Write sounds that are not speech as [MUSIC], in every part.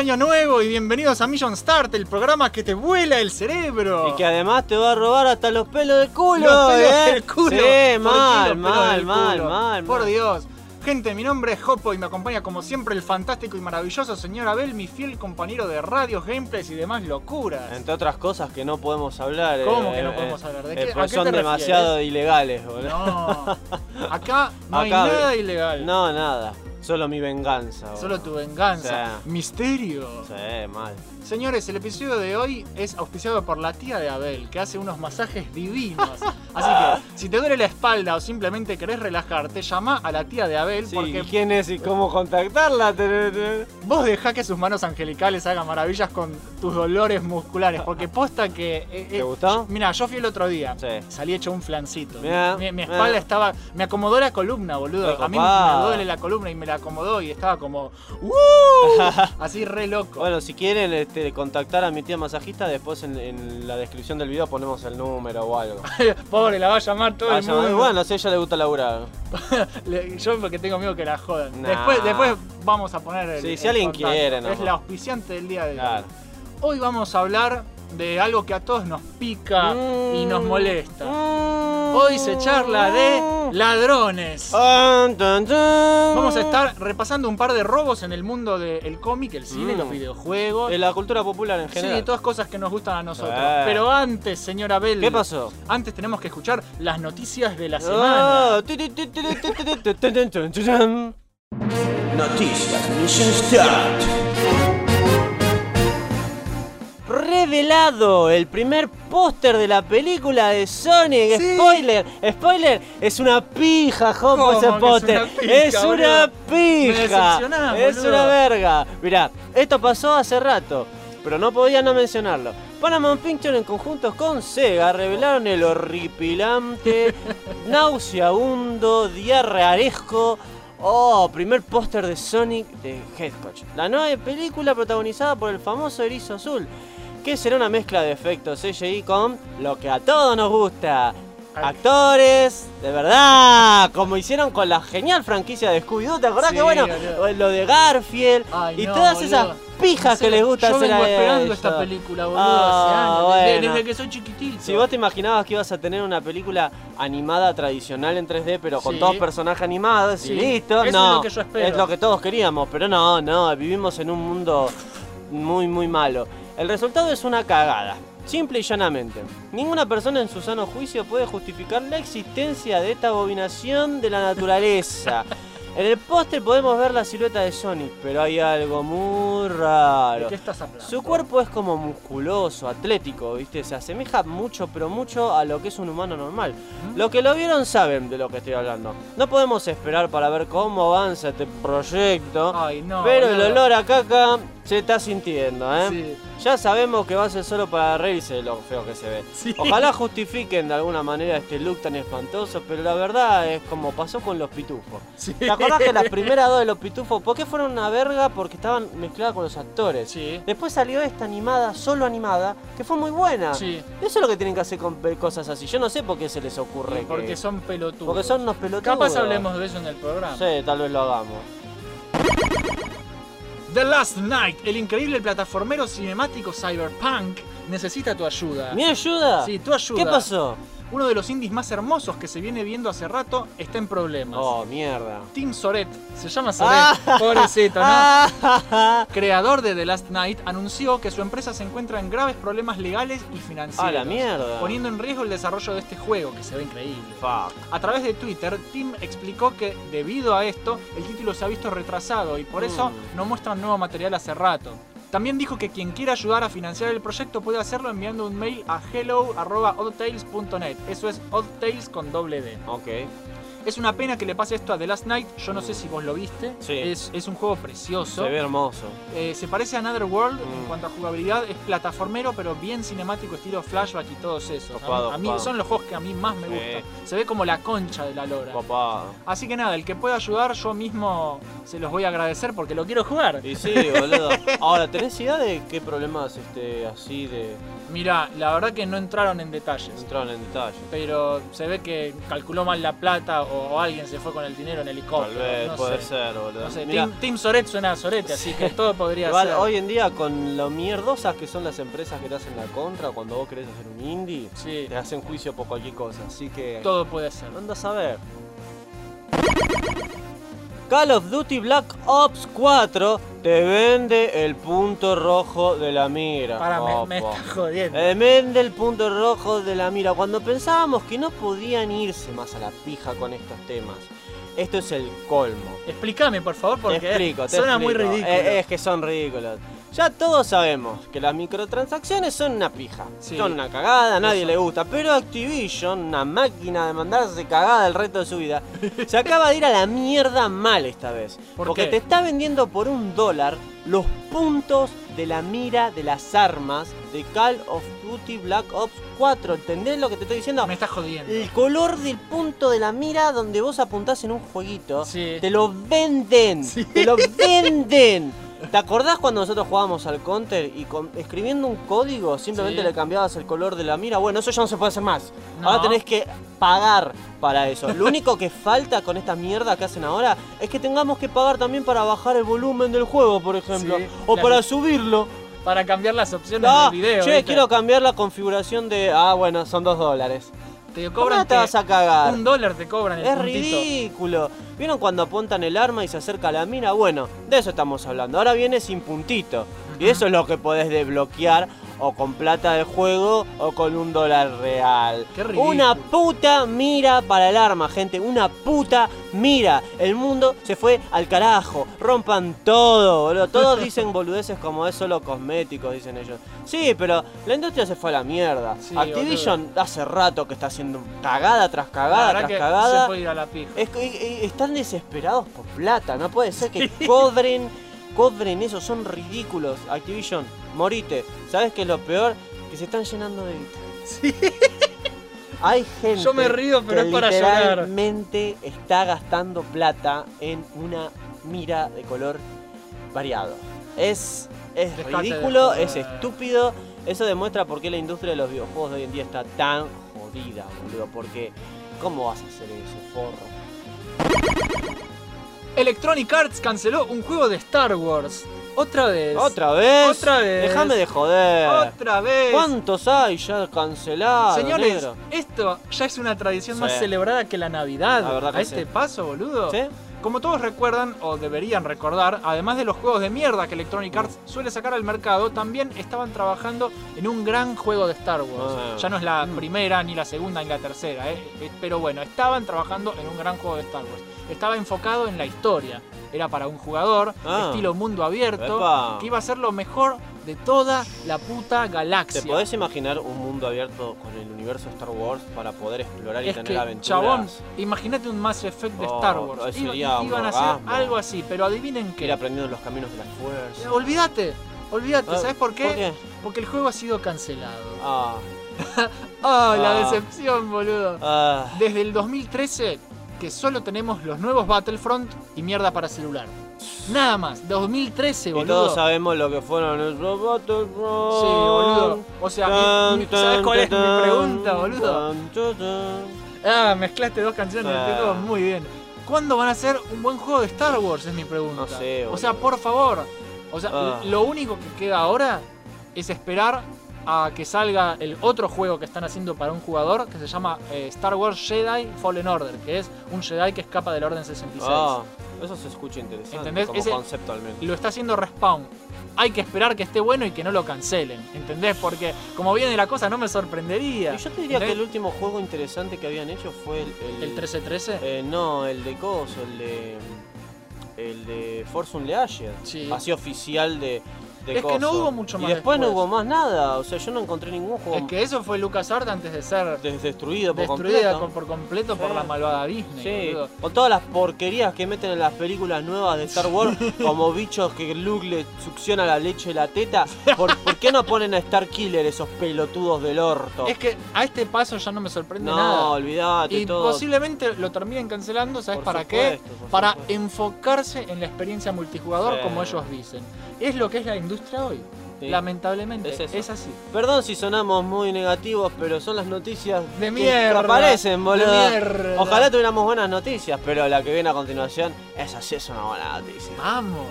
año nuevo y bienvenidos a Mission Start, el programa que te vuela el cerebro. Y que además te va a robar hasta los pelos del culo, Los pelos ¿eh? del culo. Sí, ¿Por qué mal, mal, mal, mal, Por. Dios. Gente, mi nombre es Jopo y me acompaña como siempre el fantástico y maravilloso señor Abel, mi fiel compañero de radios, gameplays y demás locuras. Entre otras cosas que no podemos hablar. ¿Cómo eh, que no podemos hablar? ¿De eh, qué- porque a qué son te demasiado ilegales, boludo. No, [LAUGHS] acá no hay nada ilegal. No, nada. Solo mi venganza. Solo tu venganza. Sí. Misterio. Sí, mal. Señores, el episodio de hoy es auspiciado por la tía de Abel, que hace unos masajes divinos. Así que, [LAUGHS] si te duele la espalda o simplemente querés relajarte, llama a la tía de Abel Sí, porque ¿y ¿quién es y cómo contactarla? Vos dejá que sus manos angelicales hagan maravillas con tus dolores musculares. Porque posta que. eh, eh, ¿Te gustó? Mira, yo fui el otro día. Sí. Salí hecho un flancito. Mirá, mi, mi mirá. espalda estaba. Me acomodó la columna, boludo. A mí me duele la columna y me la acomodó y estaba como. [LAUGHS] ¡Uh! Así re loco. Bueno, si quieren este, contactar a mi tía masajista, después en, en la descripción del video ponemos el número o algo. [LAUGHS] Pobre, la va a llamar todo el Vaya, mundo. bueno, si a ella le gusta laburar. [LAUGHS] Le- Yo porque tengo miedo que la jodan. Nah. Después, después vamos a poner el. Sí, si el alguien contacto. quiere, Es nomás. la auspiciante del día de hoy. Claro. Hoy vamos a hablar de algo que a todos nos pica y nos molesta. Hoy se charla de ladrones. Tan, tan, tan. Vamos a estar repasando un par de robos en el mundo del cómic, el cine, Mm. los videojuegos. De la cultura popular en general. Sí, todas cosas que nos gustan a nosotros. Eh. Pero antes, señora Bell. ¿Qué pasó? Antes tenemos que escuchar las noticias de la semana. Ah, tu, tu, tu, Revelado el primer póster de la película de Sonic. Sí. Spoiler, spoiler, es una pija, Jopo, ¿Cómo ese es una pija, Es una pija. Es una verga. Mirá, esto pasó hace rato. Pero no podía no mencionarlo. Paramount Pictures en conjunto con Sega revelaron el horripilante, [LAUGHS] nauseabundo, diarrearesco Oh, primer póster de Sonic de Hedgehog. La nueva película protagonizada por el famoso erizo azul, que será una mezcla de efectos CGI con lo que a todos nos gusta. Actores, de verdad, como hicieron con la genial franquicia de Scooby-Doo, ¿te acordás Sí, que bueno? boludo. Lo de Garfield Ay, y no, todas boludo. esas pijas que les gusta Yo hacer vengo a esperando ellos. esta película, boludo, Ah, hace años. desde- bueno. Desde, que soy chiquitito. Si vos te imaginabas que ibas a tener una película animada tradicional en 3D, pero con Sí. todos personajes animados Sí. y listo, Eso es no. lo que yo espero. Es lo que todos queríamos, pero no, no, vivimos en un mundo muy, muy malo. El resultado es una cagada. Simple y llanamente. Ninguna persona en su sano juicio puede justificar la existencia de esta abominación de la naturaleza. [LAUGHS] En el póster podemos ver la silueta de Sonic, pero hay algo muy ¿De raro. qué estás hablando? Su cuerpo es como musculoso, atlético, ¿viste? Se asemeja mucho, pero mucho a lo que es un humano normal. Lo que lo vieron saben de lo que estoy hablando. No podemos esperar para ver cómo avanza este proyecto, Ay, no. pero el olor a caca se está sintiendo, ¿eh? Sí. Ya sabemos que va a ser solo para reírse de lo feo que se ve. Sí. Ojalá justifiquen de alguna manera este look tan espantoso, pero la verdad es como pasó con los pitufos. Sí. ¿Te acordás que las primeras dos de los pitufos, ¿por qué fueron una verga? Porque estaban mezcladas con los actores. Sí. Después salió esta animada, solo animada, que fue muy buena. Sí. Eso es lo que tienen que hacer con cosas así. Yo no sé por qué se les ocurre. que- Porque son pelotudos. porque son unos pelotudos. Capaz hablemos de eso en el programa. Sí, tal vez lo hagamos. The Last Night, el increíble plataformero cinemático cyberpunk, necesita tu ayuda. ¿Mi ayuda? Sí, tu ayuda. ¿Qué pasó? Uno de los indies más hermosos que se viene viendo hace rato está en problemas. Oh, mierda. Tim Soret, se llama Soret, Ah. pobrecito, ¿no? Ah, [LAUGHS] creador de The Last Night, anunció que su empresa se encuentra en graves problemas legales y financieros. A la mierda. Poniendo en riesgo el desarrollo de este juego, que se ve increíble. Fuck. A través de Twitter, Tim explicó que debido a esto, el título se ha visto retrasado y por eso Mm. no muestran nuevo material hace rato. También dijo que quien quiera ayudar a financiar el proyecto puede hacerlo enviando un mail a hello.oddtales.net. Eso es oddtales con doble D. Ok. Es una pena que le pase esto a The Last Night. Yo no sé si vos lo viste. Sí. Es, es un juego precioso. Se ve hermoso. Eh, se parece a Another World en Mm. cuanto a jugabilidad. Es plataformero, pero bien cinemático, estilo flashback y todos esos. A mí- Copado, a mí, copado. son los juegos que a mí más me Sí. gustan. Se ve como la concha de la lora. Papá. Así que nada, el que pueda ayudar, yo mismo se los voy a agradecer porque lo quiero jugar. Y sí, boludo. [LAUGHS] Ahora, ¿tenés idea de qué problemas este, así de Mira, la verdad que no entraron en detalles. Entraron en detalle. Pero se ve que calculó mal la plata o, alguien se fue con el dinero en Tal helicóptero. vez, no puede sé. ser, boludo. No sé, Team, Team Soret suena a Sorete, así que todo podría igual, ser. hoy en día, con lo mierdosas que son las empresas que te hacen la contra, cuando vos querés hacer un indie, Sí, te hacen juicio por cualquier cosa. Así que. todo puede ser. Anda a saber. Call of Duty Black Ops 4 te vende el punto rojo de la mira. Para, me, está jodiendo. Eh, vende el punto rojo de la mira. Cuando pensábamos que no podían irse más a la pija con estos temas. Esto es el colmo. Explícame, por favor, porque te explico, te suena muy ridículo. Es que son ridículos. Ya todos sabemos que las microtransacciones son una pija. Sí. Son una cagada, a nadie le gusta. Pero Activision, una máquina de mandarse cagada el resto de su vida, [LAUGHS] se acaba de ir a la mierda mal esta vez. ¿Por porque qué? te está vendiendo por un dólar los puntos de la mira de las armas de Call of Duty Black Ops 4. ¿Entendés lo que te estoy diciendo? Me está jodiendo. El color del punto de la mira donde vos apuntás en un jueguito, Sí. te lo venden, Sí. te lo [LAUGHS] venden. ¿Te acordás cuando nosotros jugábamos al counter y con- escribiendo un código simplemente Sí. le cambiabas el color de la mira? Bueno, eso ya no se puede hacer más. No. Ahora tenés que pagar para eso. Lo único que falta con esta mierda que hacen ahora es que tengamos que pagar también para bajar el volumen del juego, por ejemplo, Sí, o para subirlo. Para cambiar las opciones Ah, del video. che, ¿viste? quiero cambiar la configuración de. Ah, bueno, son dos dólares. Te ¿Cómo cobran no te vas a cagar? un dólar te cobran el Es puntito. ridículo. ¿Vieron cuando apuntan el arma y se acerca la mina? Bueno, de eso estamos hablando. Ahora viene sin puntito. Y eso es lo que podés desbloquear o con plata de juego o con un dólar real. Qué. Una puta mira para el arma, gente. Una puta mira. El mundo se fue al carajo. Rompan todo, boludo. Todos [LAUGHS] dicen boludeces como es solo cosméticos, dicen ellos. Sí, pero la industria se fue a la mierda. Sí, Activision hace rato que está haciendo cagada tras cagada tras que cagada. se puede ir a la pija. Es eh, están desesperados por plata, no puede ser que cobren, cobren eso, son ridículos. Activision, morite. ¿Sabes qué es lo peor? Que se están llenando de guita. Sí. [LAUGHS] Hay gente Yo me río, pero que es para llorar. literalmente está gastando plata en una mira de color variado. Es, es Dejate ridículo, es estúpido. Eso demuestra por qué la industria de los videojuegos de hoy en día está tan jodida, boludo. Porque, ¿cómo vas a hacer eso, forro? Electronic Arts canceló un juego de Star Wars. Otra vez. ¿Otra vez? Otra vez. Déjame de joder. Otra vez. ¿Cuántos hay ya cancelados? Señores, negro? esto ya es una tradición Sí. más celebrada que la Navidad. La verdad que a este sí. paso, boludo. ¿Sí? Como todos recuerdan, o deberían recordar, además de los juegos de mierda que Electronic Arts suele sacar al mercado, también estaban trabajando en un gran juego de Star Wars. Ah. Ya no es la Mm. primera, ni la segunda, ni la tercera, ¿eh? Eh, pero bueno, estaban trabajando en un gran juego de Star Wars. Estaba enfocado en la historia. Era para un jugador, Ah. estilo mundo abierto, Epa. que iba a ser lo mejor de toda la puta ¿Te galaxia. podés imaginar un mundo abierto con el universo Star Wars para poder explorar y Es tener que, aventuras? chabón, imagínate un Mass Effect de Oh, Star Wars. eso Iba- sería un iban a hacer algo así, pero adivinen qué. Ir aprendiendo los caminos de la Eh, fuerza. Olvídate, olvídate, Ah, ¿sabes por qué? ¿Por qué? Porque el juego ha sido cancelado. Ah, [LAUGHS] ¡Ah, la Ah. decepción, boludo! ah. Desde el 2013 que solo tenemos los nuevos Battlefront y mierda para celular. Nada más, 2013, Y boludo. todos sabemos lo que fueron nuestros Battlefront. Sí, boludo. O sea, mi- mi- ¿sabes cuál es mi pregunta, boludo? Tan, tan, tan. Ah, mezclaste dos canciones, Ah. muy bien. ¿Cuándo van a hacer un buen juego de Star Wars? Es mi pregunta. No sé, O sea, por favor. O sea, Ah. lo único que queda ahora es esperar a que salga el otro juego que están haciendo para un jugador que se llama eh, Star Wars Jedi Fallen Order, que es un Jedi que escapa del Orden 66. Ah, eso se escucha interesante ¿Entendés? como Ese- concepto al menos. Lo está haciendo Respawn. Hay que esperar que esté bueno y que no lo cancelen, ¿entendés? Porque como viene la cosa no me sorprendería. Y yo te diría que el último juego interesante que habían hecho fue el... el, ¿El 1313? eh, no, el de Coso, el de... El de Force Unleashed. Sí. Así oficial de, de Es que no hubo mucho más Y después, no hubo más nada. O sea, yo no encontré ningún juego Es que eso fue LucasArts antes de ser des- destruido por destruida completo. por completo por la malvada Disney. Sí, boludo. con todas las porquerías que meten en las películas nuevas de Star Wars, [LAUGHS] como bichos que Luke le succiona la leche de la teta, ¿por, por qué no ponen a Star Killer esos pelotudos del orto? Es que a este paso ya no me sorprende no, nada. olvídate Y todo. posiblemente lo terminen cancelando, ¿sabes Por para qué? supuesto, Para supuesto. enfocarse en la experiencia multijugador Sí. como ellos dicen. Es lo que es la industria hoy. Sí. Lamentablemente, Es así. Perdón si sonamos muy negativos, pero son las noticias De que mierda, aparecen, boludo. de mierda. Ojalá tuviéramos buenas noticias, pero la que viene a continuación, esa sí es una buena noticia. Vamos.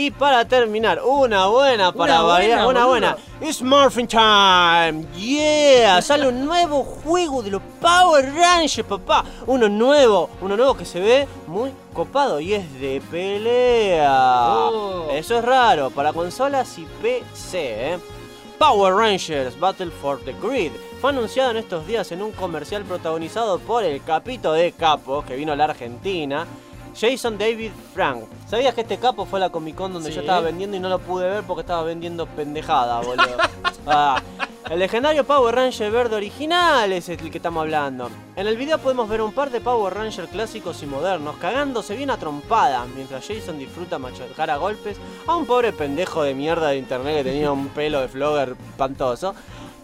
Y para terminar, una buena para Una variar, buena, una buena. boludo. Smurfing Time, yeah, sale un nuevo juego de los Power Rangers, papá. Uno nuevo, uno nuevo que se ve muy copado y es de pelea. Oh. Eso es raro para consolas y PC, ¿eh? Power Rangers Battle for the Grid fue anunciado en estos días en un comercial protagonizado por el capito de capos que vino a la Argentina, Jason David Frank. ¿Sabías que este capo fue a la Comic Con donde Sí. yo estaba vendiendo y no lo pude ver porque estaba vendiendo pendejada, boludo? [LAUGHS] Ah, el legendario Power Ranger verde original es el que estamos hablando. En el video podemos ver un par de Power Ranger clásicos y modernos cagándose bien a trompadas mientras Jason disfruta machacar a golpes a un pobre pendejo de mierda de internet que tenía un pelo de flogger espantoso.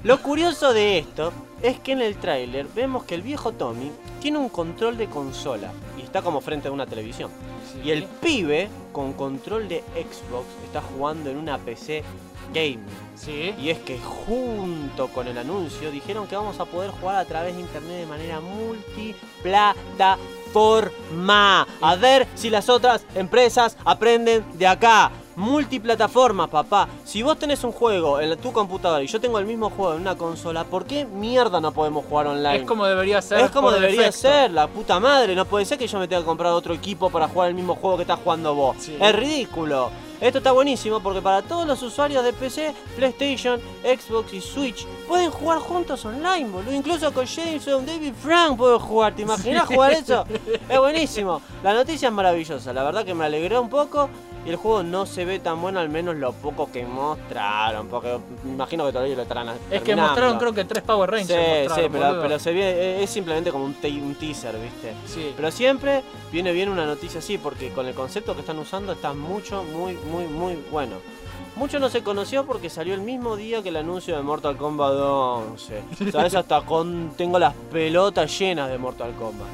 Lo curioso de esto es que en el tráiler vemos que el viejo Tommy tiene un control de consola está como frente a una televisión. Y el pibe con control de Xbox está jugando en una PC. Sí. Y es que junto con el anuncio dijeron que vamos a poder jugar a través de internet de manera multiplataforma. A ver si las otras empresas aprenden de acá. Multiplataforma, papá. Si vos tenés un juego en tu computadora y yo tengo el mismo juego en una consola, ¿por qué mierda no podemos jugar online? Es como debería ser. Es como debería defecto. ser, la puta madre. No puede ser que yo me tenga que comprar otro equipo para jugar el mismo juego que estás jugando vos. Sí. Es ridículo. Esto está buenísimo porque para todos los usuarios de PC, PlayStation, Xbox y Switch pueden jugar juntos online, boludo. Incluso con Jameson, David Frank puedo jugar. ¿Te imaginas jugar eso? Es buenísimo. La noticia es maravillosa. La verdad que me alegré un poco. Y el juego no se ve tan bueno, al menos lo poco que mostraron. Porque me imagino que todavía lo estarán Es que mostraron creo que tres Power Rangers. Sí, sí, pero, se ve, es simplemente como un, un teaser, ¿viste? Sí. Pero siempre viene bien una noticia así, porque con el concepto que están usando está mucho, muy, muy, muy bueno. Mucho no se conoció porque salió el mismo día que el anuncio de Mortal Kombat 11. [LAUGHS] ¿Sabes? Hasta con tengo las pelotas llenas de Mortal Kombat.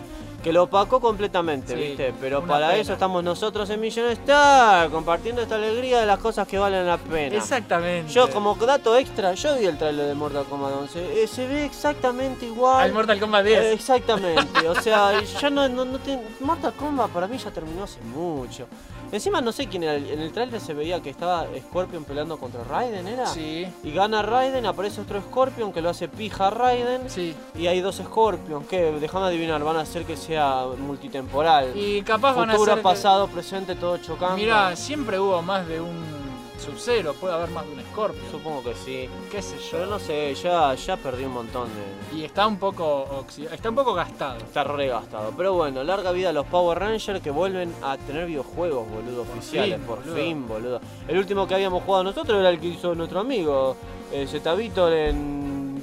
Que lo opacó completamente, Sí, ¿viste? Pero para pena. eso estamos nosotros en Million Star, compartiendo esta alegría de las cosas que valen la pena. Exactamente. Yo como dato extra, yo vi el trailer de Mortal Kombat 11. eh, se ve exactamente igual. Al Mortal Kombat 10. Eh, Exactamente, o sea, [LAUGHS] ya no, no, no te- Mortal Kombat para mí ya terminó hace mucho. Encima no sé quién era, en el trailer se veía que estaba Scorpion peleando contra Raiden, ¿era? Sí. Y gana Raiden, aparece otro Scorpion que lo hace pija a Raiden. Sí. Y hay dos Scorpions que, déjame adivinar, van a hacer que sea multitemporal. Y capaz van a ser. que- pasado, presente, todo chocando. Mira, siempre hubo más de un Sub-Zero, puede haber más de un Scorpion. Supongo que sí. Qué sé Pero yo. no sé, ya, ya perdí un montón de... Y está un poco oxi- está un poco gastado. Está regastado. Pero bueno, larga vida a los Power Rangers que vuelven a tener videojuegos, boludo, oficiales. fin, por boludo. fin, boludo. El último que habíamos jugado nosotros era el que hizo nuestro amigo, eh, Zeta Víctor en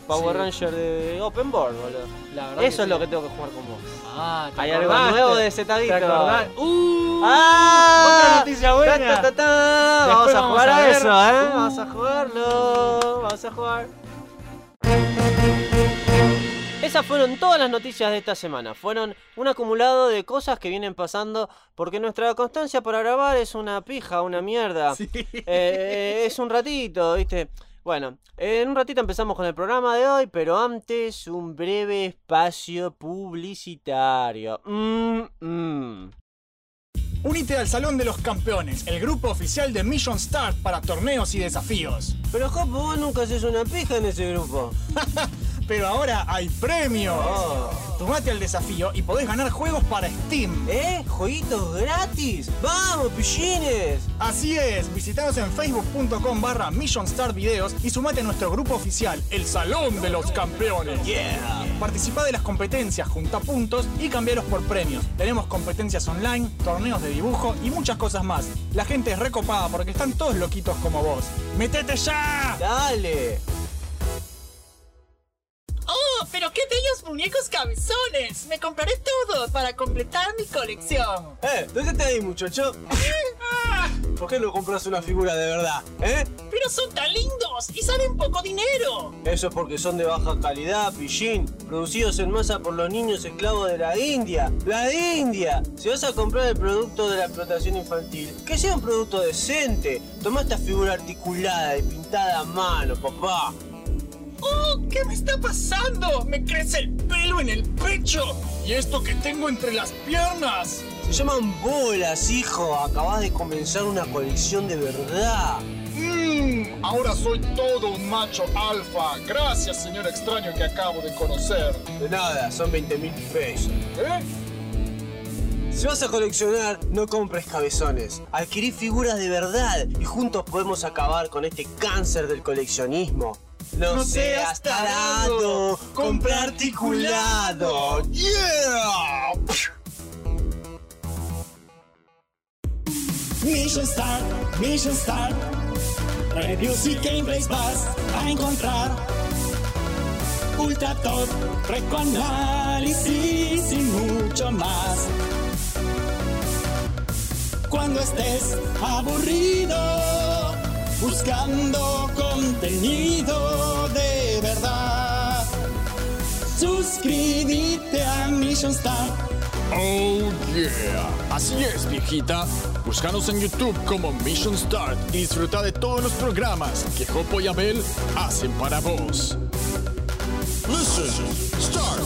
Power Sí. Ranger de Open Board, boludo. La verdad Eso es sí. lo que tengo que jugar con vos. Ah, ¿te Hay algo nuevo de Zeta ¿Te Víctor. acordás? ¡Uh! ¡Ah! Otra noticia buena. Ta, ta, ta, ta. Después Vamos a jugar a eso, ¿eh? Uh. Vamos a jugarlo. Vamos a jugar. Esas fueron todas las noticias de esta semana. Fueron un acumulado de cosas que vienen pasando porque nuestra constancia para grabar es una pija, una mierda. Sí. Eh, es un ratito, ¿viste? Bueno, en un ratito empezamos con el programa de hoy, pero antes un breve espacio publicitario. Mm, mm. Únete al Salón de los Campeones, el grupo oficial de Mission Start para torneos y desafíos. Pero Jopo, vos nunca haces una pija en ese grupo. [LAUGHS] Pero ahora hay premios. Tomate al desafío y podés ganar juegos para Steam. ¿Eh? ¿Jueguitos gratis? ¡Vamos, pillines! Así es, visitanos en facebook.com barra Mission Start Videos y sumate a nuestro grupo oficial, el Salón de los Campeones. Yeah. Participá de las competencias, junta puntos y cambiaros por premios. Tenemos competencias online, torneos de dibujo y muchas cosas más. La gente es recopada porque están todos loquitos como vos. ¡Metete ya! Dale. ¡Oh, pero qué bellos muñecos cabezones! Me compraré todo para completar mi colección. Eh, ¿dónde te ahí, muchacho? [LAUGHS] ¿Por qué no compras una figura de verdad? ¿Eh? ¡Pero son tan lindos! y salen poco dinero. Eso es porque son de baja calidad, pillín. Producidos en masa por los niños esclavos de la India. ¡La India! Si vas a comprar el producto de la explotación infantil, que sea un producto decente. Toma esta figura articulada y pintada a mano, papá. ¡Oh! ¿Qué me está pasando? Me crece el pelo en el pecho. ¿Y esto que tengo entre las piernas? Se llaman bolas, hijo. Acabas de comenzar una colección de verdad. Mmm, ahora soy todo un macho alfa. Gracias, señor extraño que acabo de conocer. De nada, son 20 mil pesos. ¿Eh? Si vas a coleccionar, no compres cabezones. Adquirí figuras de verdad y juntos podemos acabar con este cáncer del coleccionismo. No, No seas tarado, tarado, compra articulado. ¡Yeah! Mission Start, Mission Start. Reviews y gameplays vas a encontrar. Ultra top, análisis y mucho más. Cuando estés aburrido, buscando contenido suscríbete a Mission Start. Oh yeah. Así es, viejita. Búscanos en YouTube como Mission Start y disfruta de todos los programas que Jopo y Abel hacen para vos. Listen, start.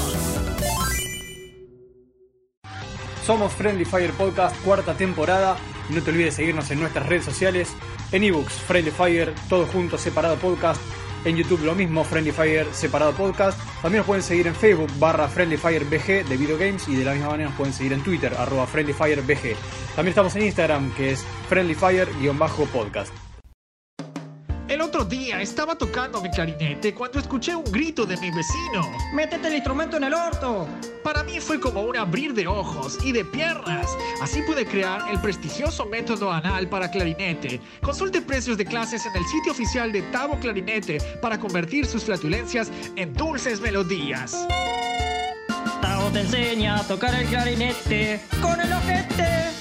Somos Friendly Fire Podcast, cuarta temporada. No te olvides seguirnos en nuestras redes sociales. En ebooks, Friendly Fire, todo junto, separado podcast. En YouTube lo mismo, Friendly Fire, separado podcast. También nos pueden seguir en Facebook, barra Friendly Fire BG de videogames. Y de la misma manera nos pueden seguir en Twitter, arroba Friendly Fire BG. También estamos en Instagram, que es Friendly Fire-podcast. El otro día estaba tocando mi clarinete cuando escuché un grito de mi vecino. ¡Métete el instrumento en el orto! Para mí fue como un abrir de ojos y de piernas. Así pude crear el prestigioso método anal para clarinete. Consulte precios de clases en el sitio oficial de Tavo Clarinete para convertir sus flatulencias en dulces melodías. Tao te enseña a tocar el clarinete con el ojete.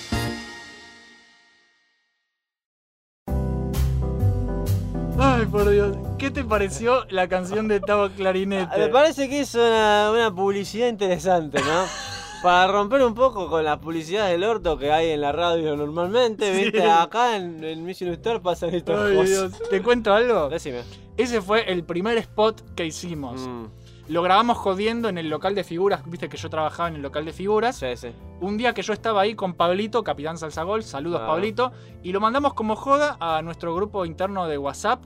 Ay, por Dios. ¿Qué te pareció la canción de Tavo Clarinete? Me parece que es una, una publicidad interesante, ¿no? [LAUGHS] Para romper un poco con las publicidades del orto que hay en la radio normalmente, Sí. ¿viste? Acá en el Mission Star pasan estas Ay, cosas. Dios. ¿Te cuento algo? Decime. Ese fue el primer spot que hicimos. Mm, Lo grabamos jodiendo en el local de figuras. Viste que yo trabajaba en el local de figuras. sí, sí. Un día que yo estaba ahí con Pablito, Capitán Salsagol, saludos Ah. Pablito, y lo mandamos como joda a nuestro grupo interno de WhatsApp.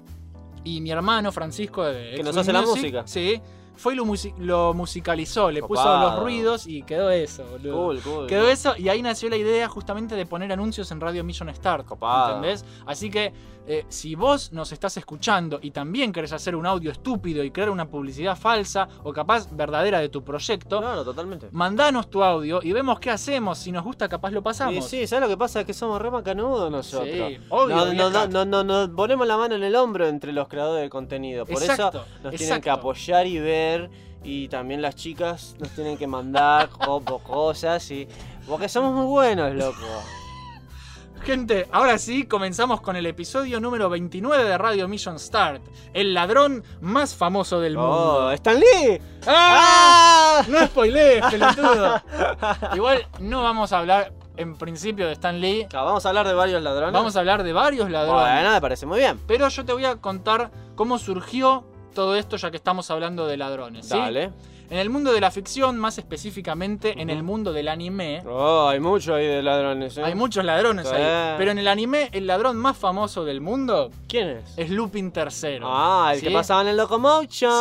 Y mi hermano Francisco de Que nos hace la música. Sí, fue y lo, musi- lo musicalizó, le puso los ruidos y quedó eso, boludo. Cool, cool. Quedó eso y ahí nació la idea justamente de poner anuncios en Radio Mission Start. Copado. ¿Entendés? Así que eh, si vos nos estás escuchando y también querés hacer un audio estúpido y crear una publicidad falsa o capaz verdadera de tu proyecto, Claro, totalmente. mandanos tu audio y vemos qué hacemos. Si nos gusta, capaz lo pasamos. sí, ¿sabes lo que pasa? Es que somos re macanudos nosotros. Sí, obvio, no, no, no, no, no, no, ponemos la mano en el hombro entre los creadores de contenido. Por Exacto, eso nos tienen que apoyar y ver. Y también las chicas nos tienen que mandar [LAUGHS] cosas y. Porque somos muy buenos, loco. Gente, ahora sí, comenzamos con el episodio número 29 de Radio Mission Start. El ladrón más famoso del ¡Oh! mundo. ¡Stan Lee! ¡Ah! ¡Ah! No spoilees, pelotudo. [LAUGHS] Igual no vamos a hablar en principio de Stan Lee. Claro, Vamos a hablar de varios ladrones. Vamos a hablar de varios ladrones. Bueno, me parece muy bien. Pero yo te voy a contar cómo surgió todo esto ya que estamos hablando de ladrones. ¿sí? Dale. En el mundo de la ficción, más específicamente en el mundo del anime, Oh, hay mucho ahí de ladrones, ¿eh? hay muchos ladrones Sí. ahí. Pero en el anime, el ladrón más famoso del mundo ¿Quién es? es Lupin III. Ah, el ¿sí? que pasaba en el Locomotion.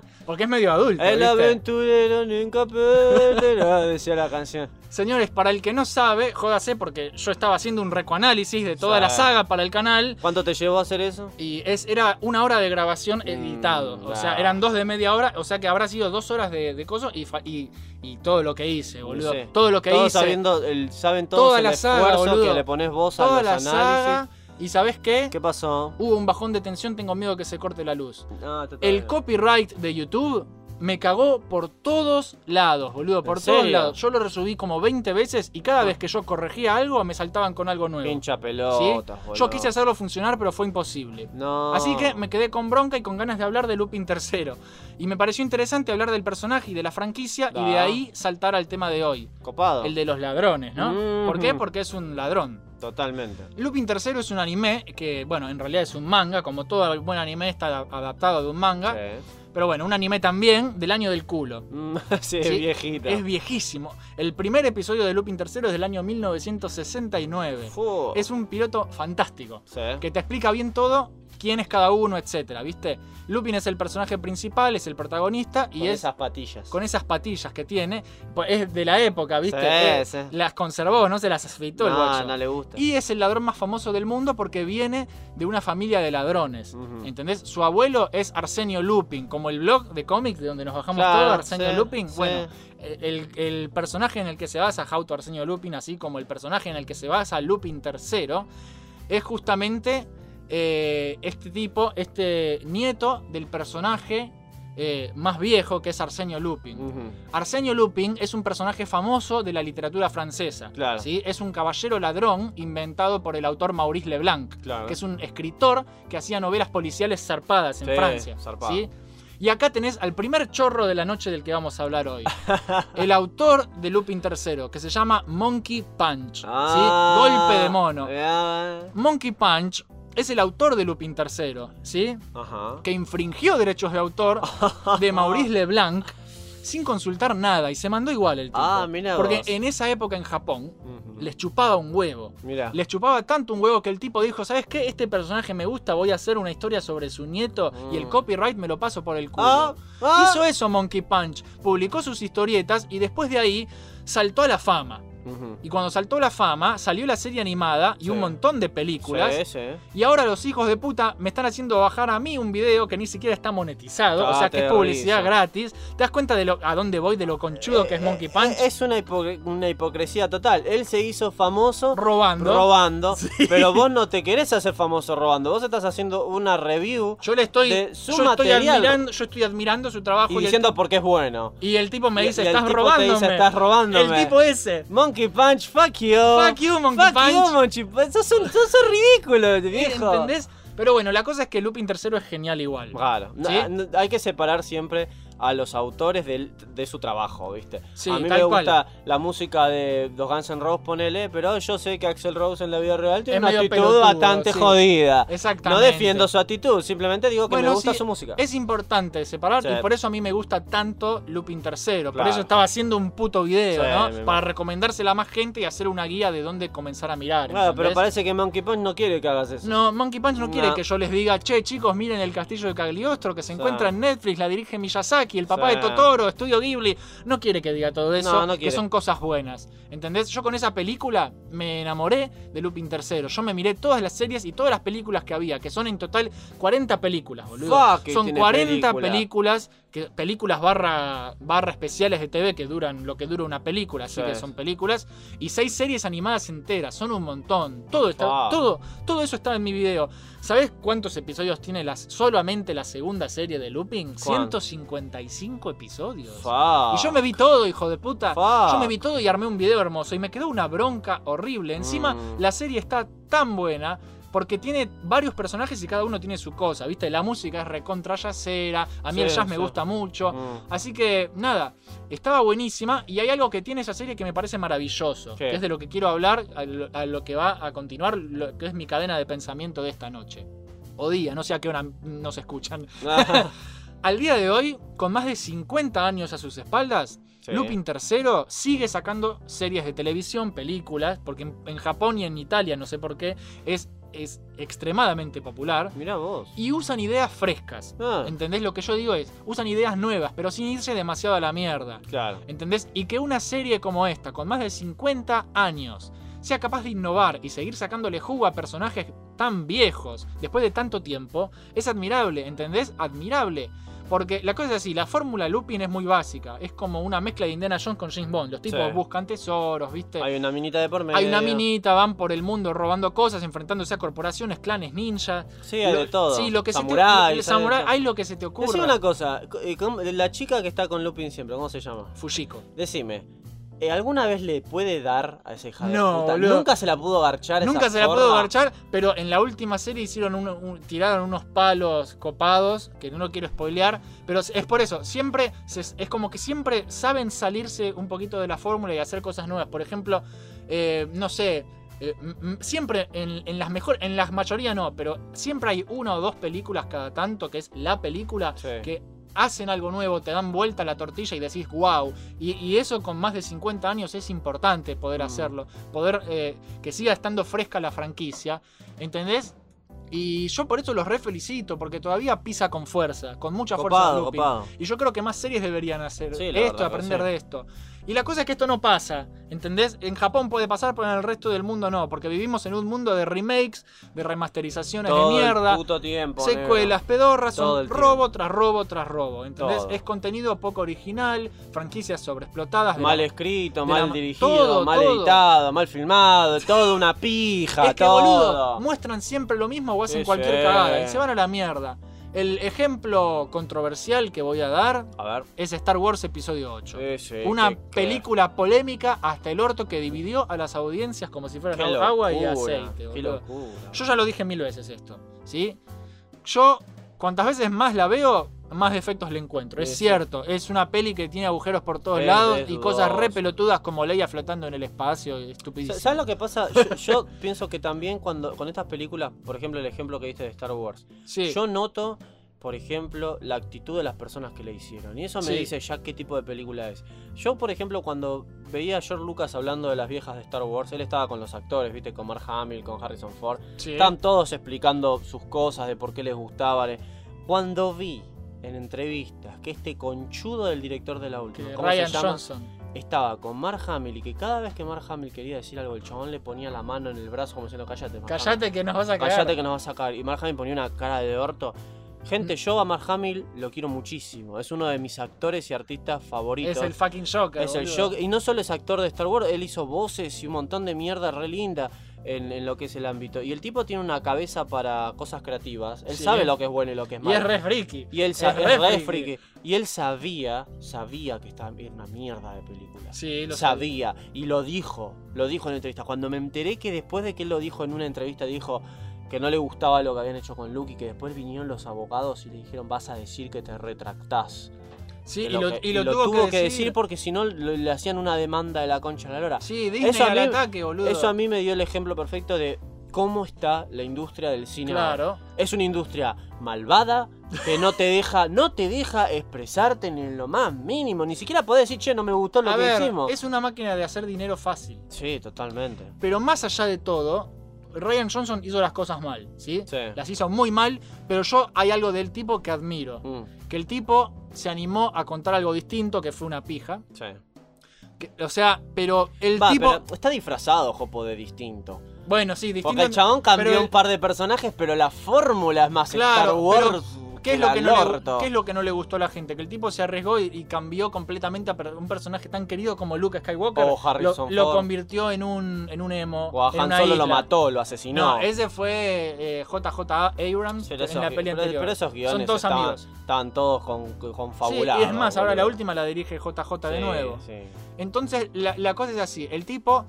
Sí, porque es medio adulto. El ¿viste? aventurero nunca perderá, [LAUGHS] decía la canción. Señores, para el que no sabe, jódase porque yo estaba haciendo un recoanálisis de toda Sí. la saga para el canal. ¿Cuánto te llevó a hacer eso? Y es, era una hora de grabación Mm, editado. o sea, eran dos de media hora. O sea que habrá sido dos horas de, de coso y, fa- y, y todo lo que hice, boludo. Sí. Todo lo que Todos hice. sabiendo, el, saben todos Toda el la saga, esfuerzo boludo. que le pones vos a los la análisis. saga. ¿Y sabes qué? ¿Qué pasó? Hubo un bajón de tensión, tengo miedo que se corte la luz. El copyright de YouTube me cagó por todos lados, boludo, por ¿En todos serio? lados. Yo lo resubí como 20 veces y cada vez que yo corregía algo me saltaban con algo nuevo. Pincha ¿sí? pelotas, boludo. Yo quise hacerlo funcionar, pero fue imposible. No. Así que me quedé con bronca y con ganas de hablar de Lupin tercero. Y me pareció interesante hablar del personaje y de la franquicia y de ahí saltar al tema de hoy. Copado. El de los ladrones, ¿no? Mhm. ¿Por qué? Porque es un ladrón. Totalmente. Lupin III es un anime que, bueno, en realidad es un manga, como todo buen anime está ada- adaptado de un manga. Sí. Pero bueno, un anime también del año del culo. Mm, [LAUGHS] sí, es Sí, viejita. Es viejísimo. El primer episodio de Lupin III es del año 1969. Fu. Es un piloto fantástico. Sí. Que te explica bien todo, quién es cada uno, etcétera, ¿viste? Lupin es el personaje principal, es el protagonista y Con es esas patillas. con esas patillas que tiene, pues es de la época, ¿viste? Sí, Eh, sí. Las conservó, no se las afeitó el no, guacho. no le gusta. Y es el ladrón más famoso del mundo porque viene de una familia de ladrones. Ujú. ¿Entendés? Su abuelo es Arsenio Lupin, como el blog de cómics de donde nos bajamos Claro, todo, Arsenio sí, Lupin. Bueno, el, el personaje en el que se basa Jauto Arsenio Lupin, así como el personaje en el que se basa Lupin III, es justamente eh, este tipo, este nieto del personaje eh, más viejo que es Arsenio Lupin. Arsenio Lupin es un personaje famoso de la literatura francesa. Claro. ¿sí? Es un caballero ladrón inventado por el autor Maurice Leblanc, Claro. que es un escritor que hacía novelas policiales zarpadas en Sí, Francia. ¿sí? Y acá tenés al primer chorro de la noche del que vamos a hablar hoy. el autor de Lupin III, que se llama Monkey Punch. Ah. Golpe de mono. Monkey Punch es el autor de Lupin III, ¿sí? Ajá. que infringió derechos de autor de [LAUGHS] Maurice Leblanc sin consultar nada y se mandó igual el tipo. Ah, mirá Porque vos. en esa época en Japón les chupaba un huevo. Mirá. Les chupaba tanto un huevo que el tipo dijo, ¿sabes qué? Este personaje me gusta, voy a hacer una historia sobre su nieto y el Mm. copyright me lo paso por el culo. Ah, ah. Hizo eso Monkey Punch, publicó sus historietas y después de ahí saltó a la fama. Ujú. Y cuando saltó la fama, salió la serie animada y Sí. un montón de películas. Sí, sí. Y ahora los hijos de puta me están haciendo bajar a mí un video que ni siquiera está monetizado, o sea que es publicidad gratis. ¿Te das cuenta de lo, a dónde voy, de lo conchudo que es Monkey Punch? Eh, Es una, una hipocresía total. Él se hizo famoso robando. robando, [LAUGHS] pero vos no te querés hacer famoso robando. Vos estás haciendo una review Yo le estoy, de su yo estoy admirando, yo estoy admirando su trabajo y diciendo por qué es bueno. y el tipo me Y- dice, y el estás tipo te robándome. dice, "Estás robándome". El tipo ese. Monkey Punch, fuck you. Fuck you, Monkey Fuck you, Punch. Monkey Punch. Sos, un- sos ridículo, viejo. ¿Entendés? Pero bueno, la cosa es que Lupin III es genial igual. Claro, no- hay que separar siempre a los autores del- de su trabajo, ¿viste? Sí, a mí me cual. gusta la música de los Guns N' Roses, ponele, pero yo sé que Axel Rose en la vida real tiene Es una actitud pelotudo, bastante sí. jodida. No Exactamente. defiendo su actitud, simplemente digo que me gusta sí, su música. Es importante separar y por eso a mí me gusta tanto Lupin III. Por Claro. eso estaba haciendo un puto video, ¿no? Para recomendársela a más gente y hacer una guía de dónde comenzar a mirar. Claro, pero parece que Monkey Punch no quiere que hagas eso. No, Monkey Punch no, quiere No. que yo les diga, che, chicos, miren el castillo de Cagliostro que se encuentra en Netflix, la dirige Miyazaki, el papá Sí. de Totoro, Estudio Ghibli. No quiere que diga todo eso, No, no que son cosas buenas. ¿Entendés? Yo con esa película me enamoré de Lupin III. Yo me miré todas las series y todas las películas que había, que son en total 40 películas, boludo. Fuck, son tiene 40 película. películas, que, películas barra, barra especiales de TV que duran lo que dura una película, así Sí. que son películas. Y seis series animadas enteras, son un montón. Todo está, todo, todo eso está en mi video. ¿Sabes cuántos episodios tiene las, solamente la segunda serie de Looping? ¿Cuánto? 155 episodios. Fuck. Y yo me vi todo, hijo de puta. Fuck. Yo me vi todo y armé un video hermoso. Y me quedó una bronca horrible. Encima, Mm. la serie está tan buena. Porque tiene varios personajes y cada uno tiene su cosa, ¿viste? La música es recontra yacera, a mí Sí, el jazz me gusta mucho. Mm. Así que, nada, estaba buenísima y hay algo que tiene esa serie que me parece maravilloso, ¿Qué? que es de lo que quiero hablar, a lo, a lo que va a continuar, lo que es mi cadena de pensamiento de esta noche. O día, no sé a qué hora nos escuchan. [LAUGHS] Al día de hoy, con más de 50 años a sus espaldas, Sí. Lupin III sigue sacando series de televisión, películas, porque en, en Japón y en Italia, no sé por qué, es, es extremadamente popular. Mirá vos. Y usan ideas frescas. Ah. ¿Entendés? Lo que yo digo es, usan ideas nuevas, pero sin irse demasiado a la mierda. Claro. ¿Entendés? Y que una serie como esta, con más de 50 años, sea capaz de innovar y seguir sacándole jugo a personajes tan viejos después de tanto tiempo, es admirable, ¿entendés? Admirable. Porque la cosa es así, la fórmula Lupin es muy básica. Es como una mezcla de Indiana Jones con James Bond. Los tipos Sí. buscan tesoros, ¿viste? Hay una minita de por medio. Hay una minita, van por el mundo robando cosas, enfrentándose a corporaciones, clanes, ninja. Sí, hay Lo- de todo. Sí, lo que Samurái, se te, hay lo que se te ocurra. Decime una cosa, eh, ¿cómo- la chica que está con Lupin siempre, ¿cómo se llama? Fujiko. Decime, ¿eh, ¿alguna vez le puede dar a esa hija de No, puta? boludo. Nunca se la pudo garchar esa Nunca se la puedo garchar, pero en la última serie hicieron un- un- tiraron unos palos copados, que no quiero spoilear, pero es por eso, siempre, se- es como que siempre saben salirse un poquito de la fórmula y hacer cosas nuevas. Por ejemplo, eh, no sé, eh, siempre en, en las mejor, en la mayoría no, pero siempre hay una o dos películas cada tanto, que es la película, Sí. que hacen algo nuevo, te dan vuelta la tortilla y decís, wow. Y, y eso con más de 50 años es importante poder Mm. hacerlo. Poder eh, que siga estando fresca la franquicia. ¿Entendés? Y yo por eso los re felicito, porque todavía pisa con fuerza, con mucha fuerza. Copado. Y yo creo que más series deberían hacer Sí, esto, verdad aprender sí. de esto. Y la cosa es que esto no pasa, ¿entendés? En Japón puede pasar, pero en el resto del mundo no, porque vivimos en un mundo de remakes, de remasterizaciones Todo de mierda, el puto tiempo, secuelas pedorras, son robo tras robo tras robo, ¿entendés? Todo. Es contenido poco original, franquicias sobreexplotadas. Mal la- escrito, mal la- dirigido, todo, mal todo. editado, mal filmado, todo una pija, Es que, todo. boludo, muestran siempre lo mismo o hacen Sí, cualquier sí. cagada y se van a la mierda. El ejemplo controversial que voy a dar A ver. es Star Wars Episodio 8. Sí, sí, Una película polémica hasta el orto que dividió a las audiencias como si fueran Qué agua y locura, aceite. Locura. Yo ya lo dije mil veces esto, ¿sí? Yo, cuantas veces más la veo, más defectos le encuentro. Es Sí, sí. cierto, es una peli que tiene agujeros por todos Es- lados es y cosas re dudoso. pelotudas como Leia flotando en el espacio, estupidísimo. ¿Sabes lo que pasa? Yo, yo [LAUGHS] pienso que también cuando con estas películas, por ejemplo, el ejemplo que diste de Star Wars, Sí. yo noto, por ejemplo, la actitud de las personas que le hicieron. Y eso me Sí. dice ya qué tipo de película es. Yo, por ejemplo, cuando veía a George Lucas hablando de las viejas de Star Wars, él estaba con los actores, viste, con Mark Hamill, con Harrison Ford. Sí. Estaban todos explicando sus cosas, de por qué les gustaba. Cuando vi en entrevistas que este conchudo del director de la última, ¿cómo Ryan se llama? Johnson. estaba con Mark Hamill y que cada vez que Mark Hamill quería decir algo, el chabón le ponía la mano en el brazo como diciendo, cállate, Mark Callate Hamill. que nos vas a cagar. Cállate que nos vas a sacar. Y Mark Hamill ponía una cara de orto. Mm. Gente, yo a Mark Hamill lo quiero muchísimo. Es uno de mis actores y artistas favoritos. Es el fucking Joker. Es el. Joker. Y no solo es actor de Star Wars, él hizo voces y un montón de mierda re linda en, en lo que es el ámbito. Y el tipo tiene una cabeza para cosas creativas. Él Sí. sabe lo que es bueno y lo que es Y malo. es re friki. Y él Es re re friki. Y él sabía, sabía que estaba era una mierda de película. Sí, lo sabía. Y lo dijo. Lo dijo en entrevista. Cuando me enteré que después de que él lo dijo en una entrevista, dijo que no le gustaba lo que habían hecho con Luke y que después vinieron los abogados y le dijeron vas a decir que te retractás. Sí, y lo, que- y lo tuvo, que, decir. porque si no le hacían una demanda de la concha de la lora. Sí, Disney Eso a al mí- ataque, boludo. Eso a mí me dio el ejemplo perfecto de cómo está la industria del cine. Claro. Es una industria malvada que no te deja, no te deja expresarte ni en lo más mínimo. Ni siquiera podés decir, che, no me gustó lo A que ver, hicimos. es una máquina de hacer dinero fácil. Sí, totalmente. Pero más allá de todo, Ryan Johnson hizo las cosas mal, ¿sí? Sí. Las hizo muy mal, pero yo hay algo del tipo que admiro. Mm, Que el tipo se animó a contar algo distinto, que fue una pija. sí. Que- o sea, pero el Va, tipo... pero está disfrazado, Jopo, de distinto. Bueno, sí, distinto... Porque el chabón cambió pero un par de personajes, pero la fórmula es más Star Wars. pero ¿qué es, lo que no le, orto. qué es lo que no le gustó a la gente? Que el tipo se arriesgó y, y cambió completamente a un personaje tan querido como Luke Skywalker. O Harrison lo, lo convirtió en un, en un emo. O a Han Solo lo mató, lo asesinó. No, ese fue eh, JJ Abrams Pero en esos la peli pero- anterior. pero esos guiones Son todos estaban, amigos. estaban todos con, con Sí, y es más, ahora la última la dirige JJ de Sí, nuevo. sí. Entonces, la, la cosa es así. El tipo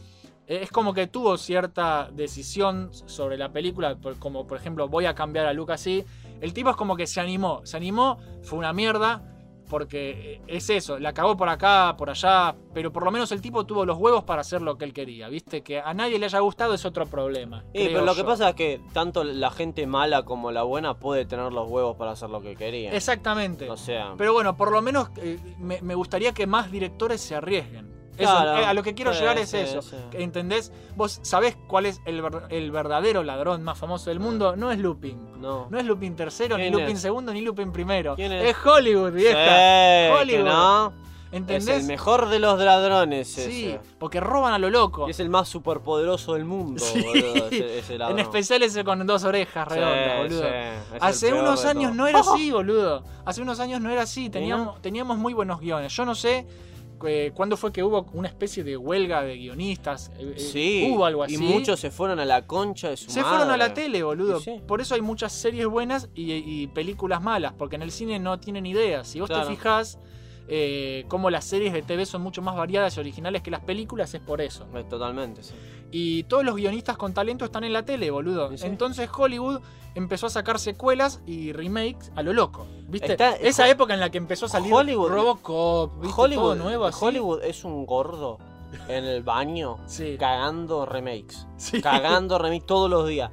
es como que tuvo cierta decisión sobre la película, como por ejemplo, voy a cambiar a Luke así. El tipo es como que se animó. Se animó, fue una mierda, porque eh, es eso, la cagó por acá, por allá, pero por lo menos el tipo tuvo los huevos para hacer lo que él quería, ¿viste? Que a nadie le haya gustado es otro problema. Sí, pero lo que pasa es que tanto la gente mala como la buena puede tener los huevos para hacer lo que quería. Exactamente. O sea, Pero bueno, por lo menos eh, me, me gustaría que más directores se arriesguen. Eso, Claro. eh, a lo que quiero Sí, llegar es sí, eso. sí. ¿Entendés? Vos sabés cuál es el, ver- el verdadero ladrón más famoso del mundo. No es Lupin. no. No es Lupin tercero, ni ¿Quién Lupin es? segundo, ni Lupin primero. ¿Quién es? es? Hollywood, vieja. Hollywood. no. ¿Entendés? Es el mejor de los ladrones Sí, ese. porque roban a lo loco. Y es el más superpoderoso del mundo, boludo, ese, ese. [LAUGHS] En especial ese con dos orejas redondas, boludo. Hace unos años no era [LAUGHS] así, boludo. Hace unos años no era así. teníamos muy buenos guiones. Yo no sé eh, cuándo fue que hubo una especie de huelga de guionistas. Eh, eh, Sí, Hubo algo así. y muchos se fueron a la concha de su Se fueron a la tele, boludo. Sí. Por eso hay muchas series buenas y, y películas malas, porque en el cine no tienen ideas. Si vos Claro. te fijás eh, cómo las series de TV son mucho más variadas y originales que las películas, es por eso. Eh, Totalmente, sí. Y todos los guionistas con talento están en la tele, boludo. Sí. Entonces Hollywood empezó a sacar secuelas y remakes a lo loco. ¿Viste? Está- Esa época en la que empezó a salir Hollywood- Robocop, ¿viste? Hollywood, Todo nuevo así. Hollywood es un gordo en el baño Sí. cagando remakes. Sí. Cagando remakes todos los días.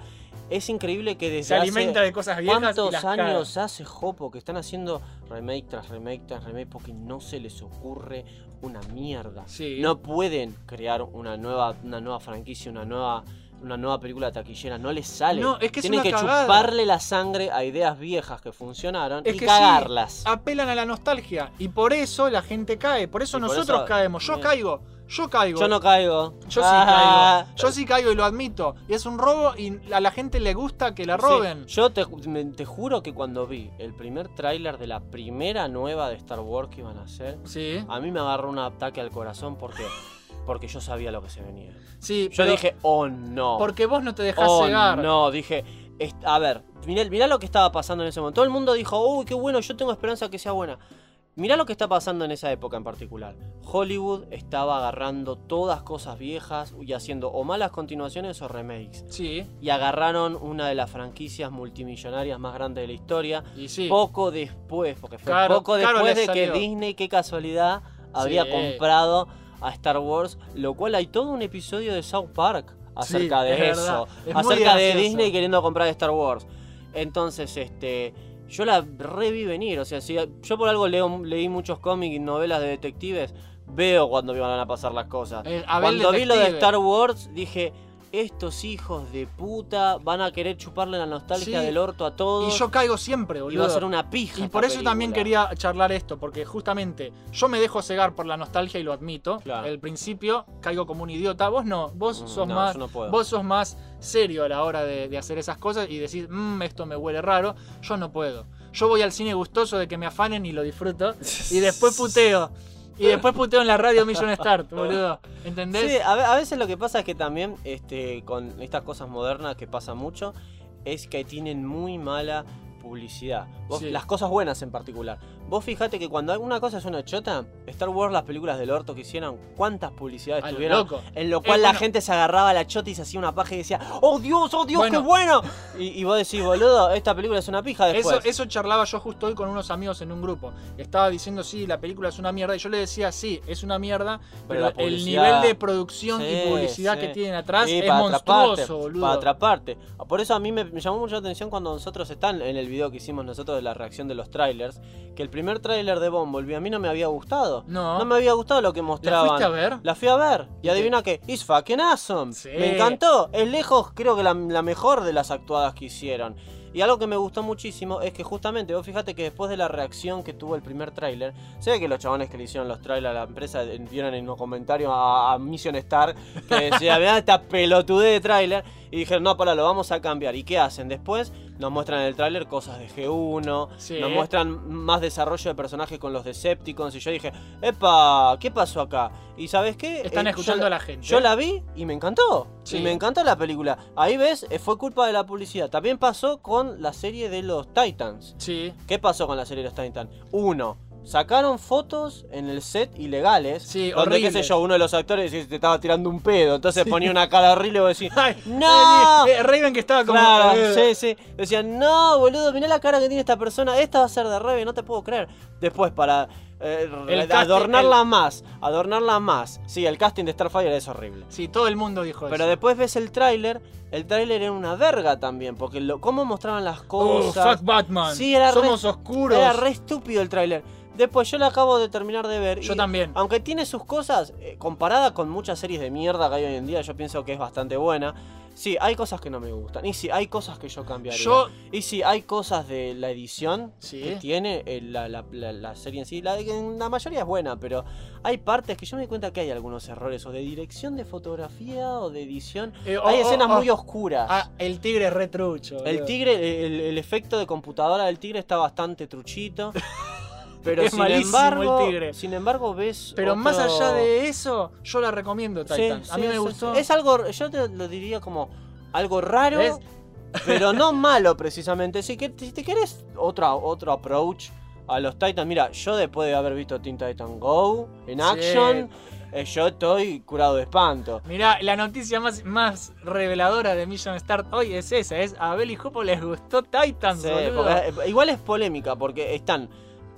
Es increíble que desde Se hace- alimenta de cosas viejas y ¿Cuántos las años caga. hace Jopo que están haciendo remake tras remake tras remake porque no se les ocurre una mierda? Sí. No pueden crear una nueva, una nueva franquicia, una nueva, una nueva película taquillera. No les sale. No, es que Tienen que cagada. chuparle la sangre a ideas viejas que funcionaron Es y que cagarlas. sí, apelan a la nostalgia. Y por eso la gente cae. Por eso Y por nosotros eso- caemos. Yo Bien. caigo. Yo caigo. Yo no caigo. Yo sí Ah. caigo. Yo sí caigo y lo admito. Y es un robo y a la gente le gusta que la Sí, roben. yo te, me- te juro que cuando vi el primer tráiler de la primera nueva de Star Wars que iban a hacer, Sí. a mí me agarró un ataque al corazón porque, porque yo sabía lo que se venía. Sí, Yo dije, oh no. Porque vos no te dejás oh cegar. no, dije, a ver, mirá, mirá lo que estaba pasando en ese momento. Todo el mundo dijo, uy, qué bueno, yo tengo esperanza que sea buena. Mirá lo que está pasando en esa época en particular. Hollywood estaba agarrando todas cosas viejas y haciendo o malas continuaciones o remakes. Sí, Y agarraron una de las franquicias multimillonarias más grandes de la historia. y sí. Poco después, porque fue poco después de que. Disney, qué casualidad, había Sí. comprado a Star Wars, lo cual hay todo un episodio de South Park acerca Sí, de es eso. Es acerca de. Disney queriendo comprar Star Wars. Entonces, este, yo la reví venir, o sea, si yo por algo leo, leí muchos cómics y novelas de detectives, veo cuando me van a pasar las cosas. Eh, Cuando vi lo de. Star Wars, dije, estos hijos de puta van a querer chuparle la nostalgia Sí. del orto a todos. Y yo caigo siempre, y boludo. va a ser una pija. Y por eso también quería charlar esto, porque justamente yo me dejo cegar por la nostalgia y lo admito. Claro. Al principio caigo como un idiota. Vos no, vos Mm, sos no, más. no. Vos sos más serio a la hora de, de hacer esas cosas y decir, mmm, esto me huele raro. Yo no puedo. Yo voy al cine gustoso de que me afanen y lo disfruto. [LAUGHS] y después puteo. Y después puteo en la radio Million Start, [LAUGHS] boludo. ¿Entendés? Sí, a veces lo que pasa es que también este, con estas cosas modernas que pasa mucho, es que tienen muy mala publicidad. Vos- Sí. Las cosas buenas en particular. Vos fijate que cuando alguna cosa es una chota, Star Wars, las películas del orto que hicieron, cuántas publicidades A lo tuvieron. loco. En lo cual Eh, la bueno. gente se agarraba a la chota y se hacía una paja y decía, ¡Oh Dios, oh Dios, Bueno. qué bueno! Y, y vos decís, boludo, esta película es una pija después. Eso, eso charlaba yo justo hoy con unos amigos en un grupo. Estaba diciendo, sí, la película es una mierda. Y yo le decía, sí, es una mierda. Pero, la el nivel de producción y publicidad sí. que tienen atrás es monstruoso, atraparte, boludo. Para atraparte. Por eso a mí me, me llamó mucho la atención cuando nosotros están en el video que hicimos nosotros de la reacción de los trailers, que el primer tráiler de Bumblebee a mí no me había gustado. No. No me había gustado lo que ¿La mostraban. fuiste a ver? La fui a ver. Y adivina qué, it's fucking awesome. Sí. Me encantó. Es lejos, creo que la, la mejor de las actuadas que hicieron. Y algo que me gustó muchísimo es que justamente, vos fíjate que después de la reacción que tuvo el primer tráiler, se ve que los chabones que le hicieron los trailers a la empresa vieron en los comentarios a, a Mission Star que decía, [LAUGHS] mirá esta pelotudez de tráiler. Y dijeron, no, para, lo vamos a cambiar. ¿Y qué hacen? Después nos muestran en el tráiler cosas de G1, Sí. nos muestran más desarrollo de personajes con los Decepticons. Y yo dije, epa, ¿qué pasó acá? ¿Y sabes qué? Están Eh, escuchando yo a la gente. Yo la vi y me encantó. Sí. Y me encantó la película. Ahí ves, eh, fue culpa de la publicidad. También pasó con la serie de los Titans. Sí. ¿Qué pasó con la serie de los Titans? Uno, sacaron fotos en el set ilegales. Sí, donde, qué sé horribles. yo, uno de los actores te estaba tirando un pedo. Entonces ponía una cara horrible y vos decís, [LAUGHS] Ay, ¡No! eh, eh, Raven que estaba como. Claro, eh, sí, sí. Decían, no, boludo, mirá la cara que tiene esta persona. Esta va a ser de Raven, no te puedo creer. Después, para eh, El adornarla más, adornarla más. Sí, el casting de Starfire es horrible. Sí, todo el mundo dijo Pero eso. después ves el tráiler, el tráiler era una verga también, porque lo, cómo mostraban las Oh, cosas. fuck Batman. Sí, era re- Somos oscuros. Era re estúpido el tráiler. Después yo lo acabo de terminar de ver. Yo y también. Aunque tiene sus cosas, eh, comparada con muchas series de mierda que hay hoy en día, yo pienso que es bastante buena. Sí, hay cosas que no me gustan. Y sí, hay cosas que yo cambiaría. Yo- Y sí, hay cosas de la edición Sí. que tiene eh, la, la- la- la serie en sí. La, la mayoría es buena, pero hay partes que yo me di cuenta que hay algunos errores, o de dirección de fotografía, o de edición. Eh, oh, hay escenas oh. muy oscuras. Ah, el tigre es retrucho. El tigre, el, el efecto de computadora del tigre está bastante truchito. [LAUGHS] Pero [LAUGHS] Es sin malísimo embargo, el tigre. sin embargo ves Pero otro- más allá de eso, yo la recomiendo Sí, Titan. a sí, mí me sí, gustó. Es algo, yo te lo diría como algo raro, ¿Ves? pero [LAUGHS] no malo precisamente. Si, que, si te querés otro, otro approach a los Titans, mira, yo después de haber visto Teen Titan Go en action, eh, yo estoy curado de espanto. Mirá, la noticia más, más reveladora de Mission Start hoy es esa, es a Bel y Jopo les gustó Titans, porque, eh, igual es polémica porque están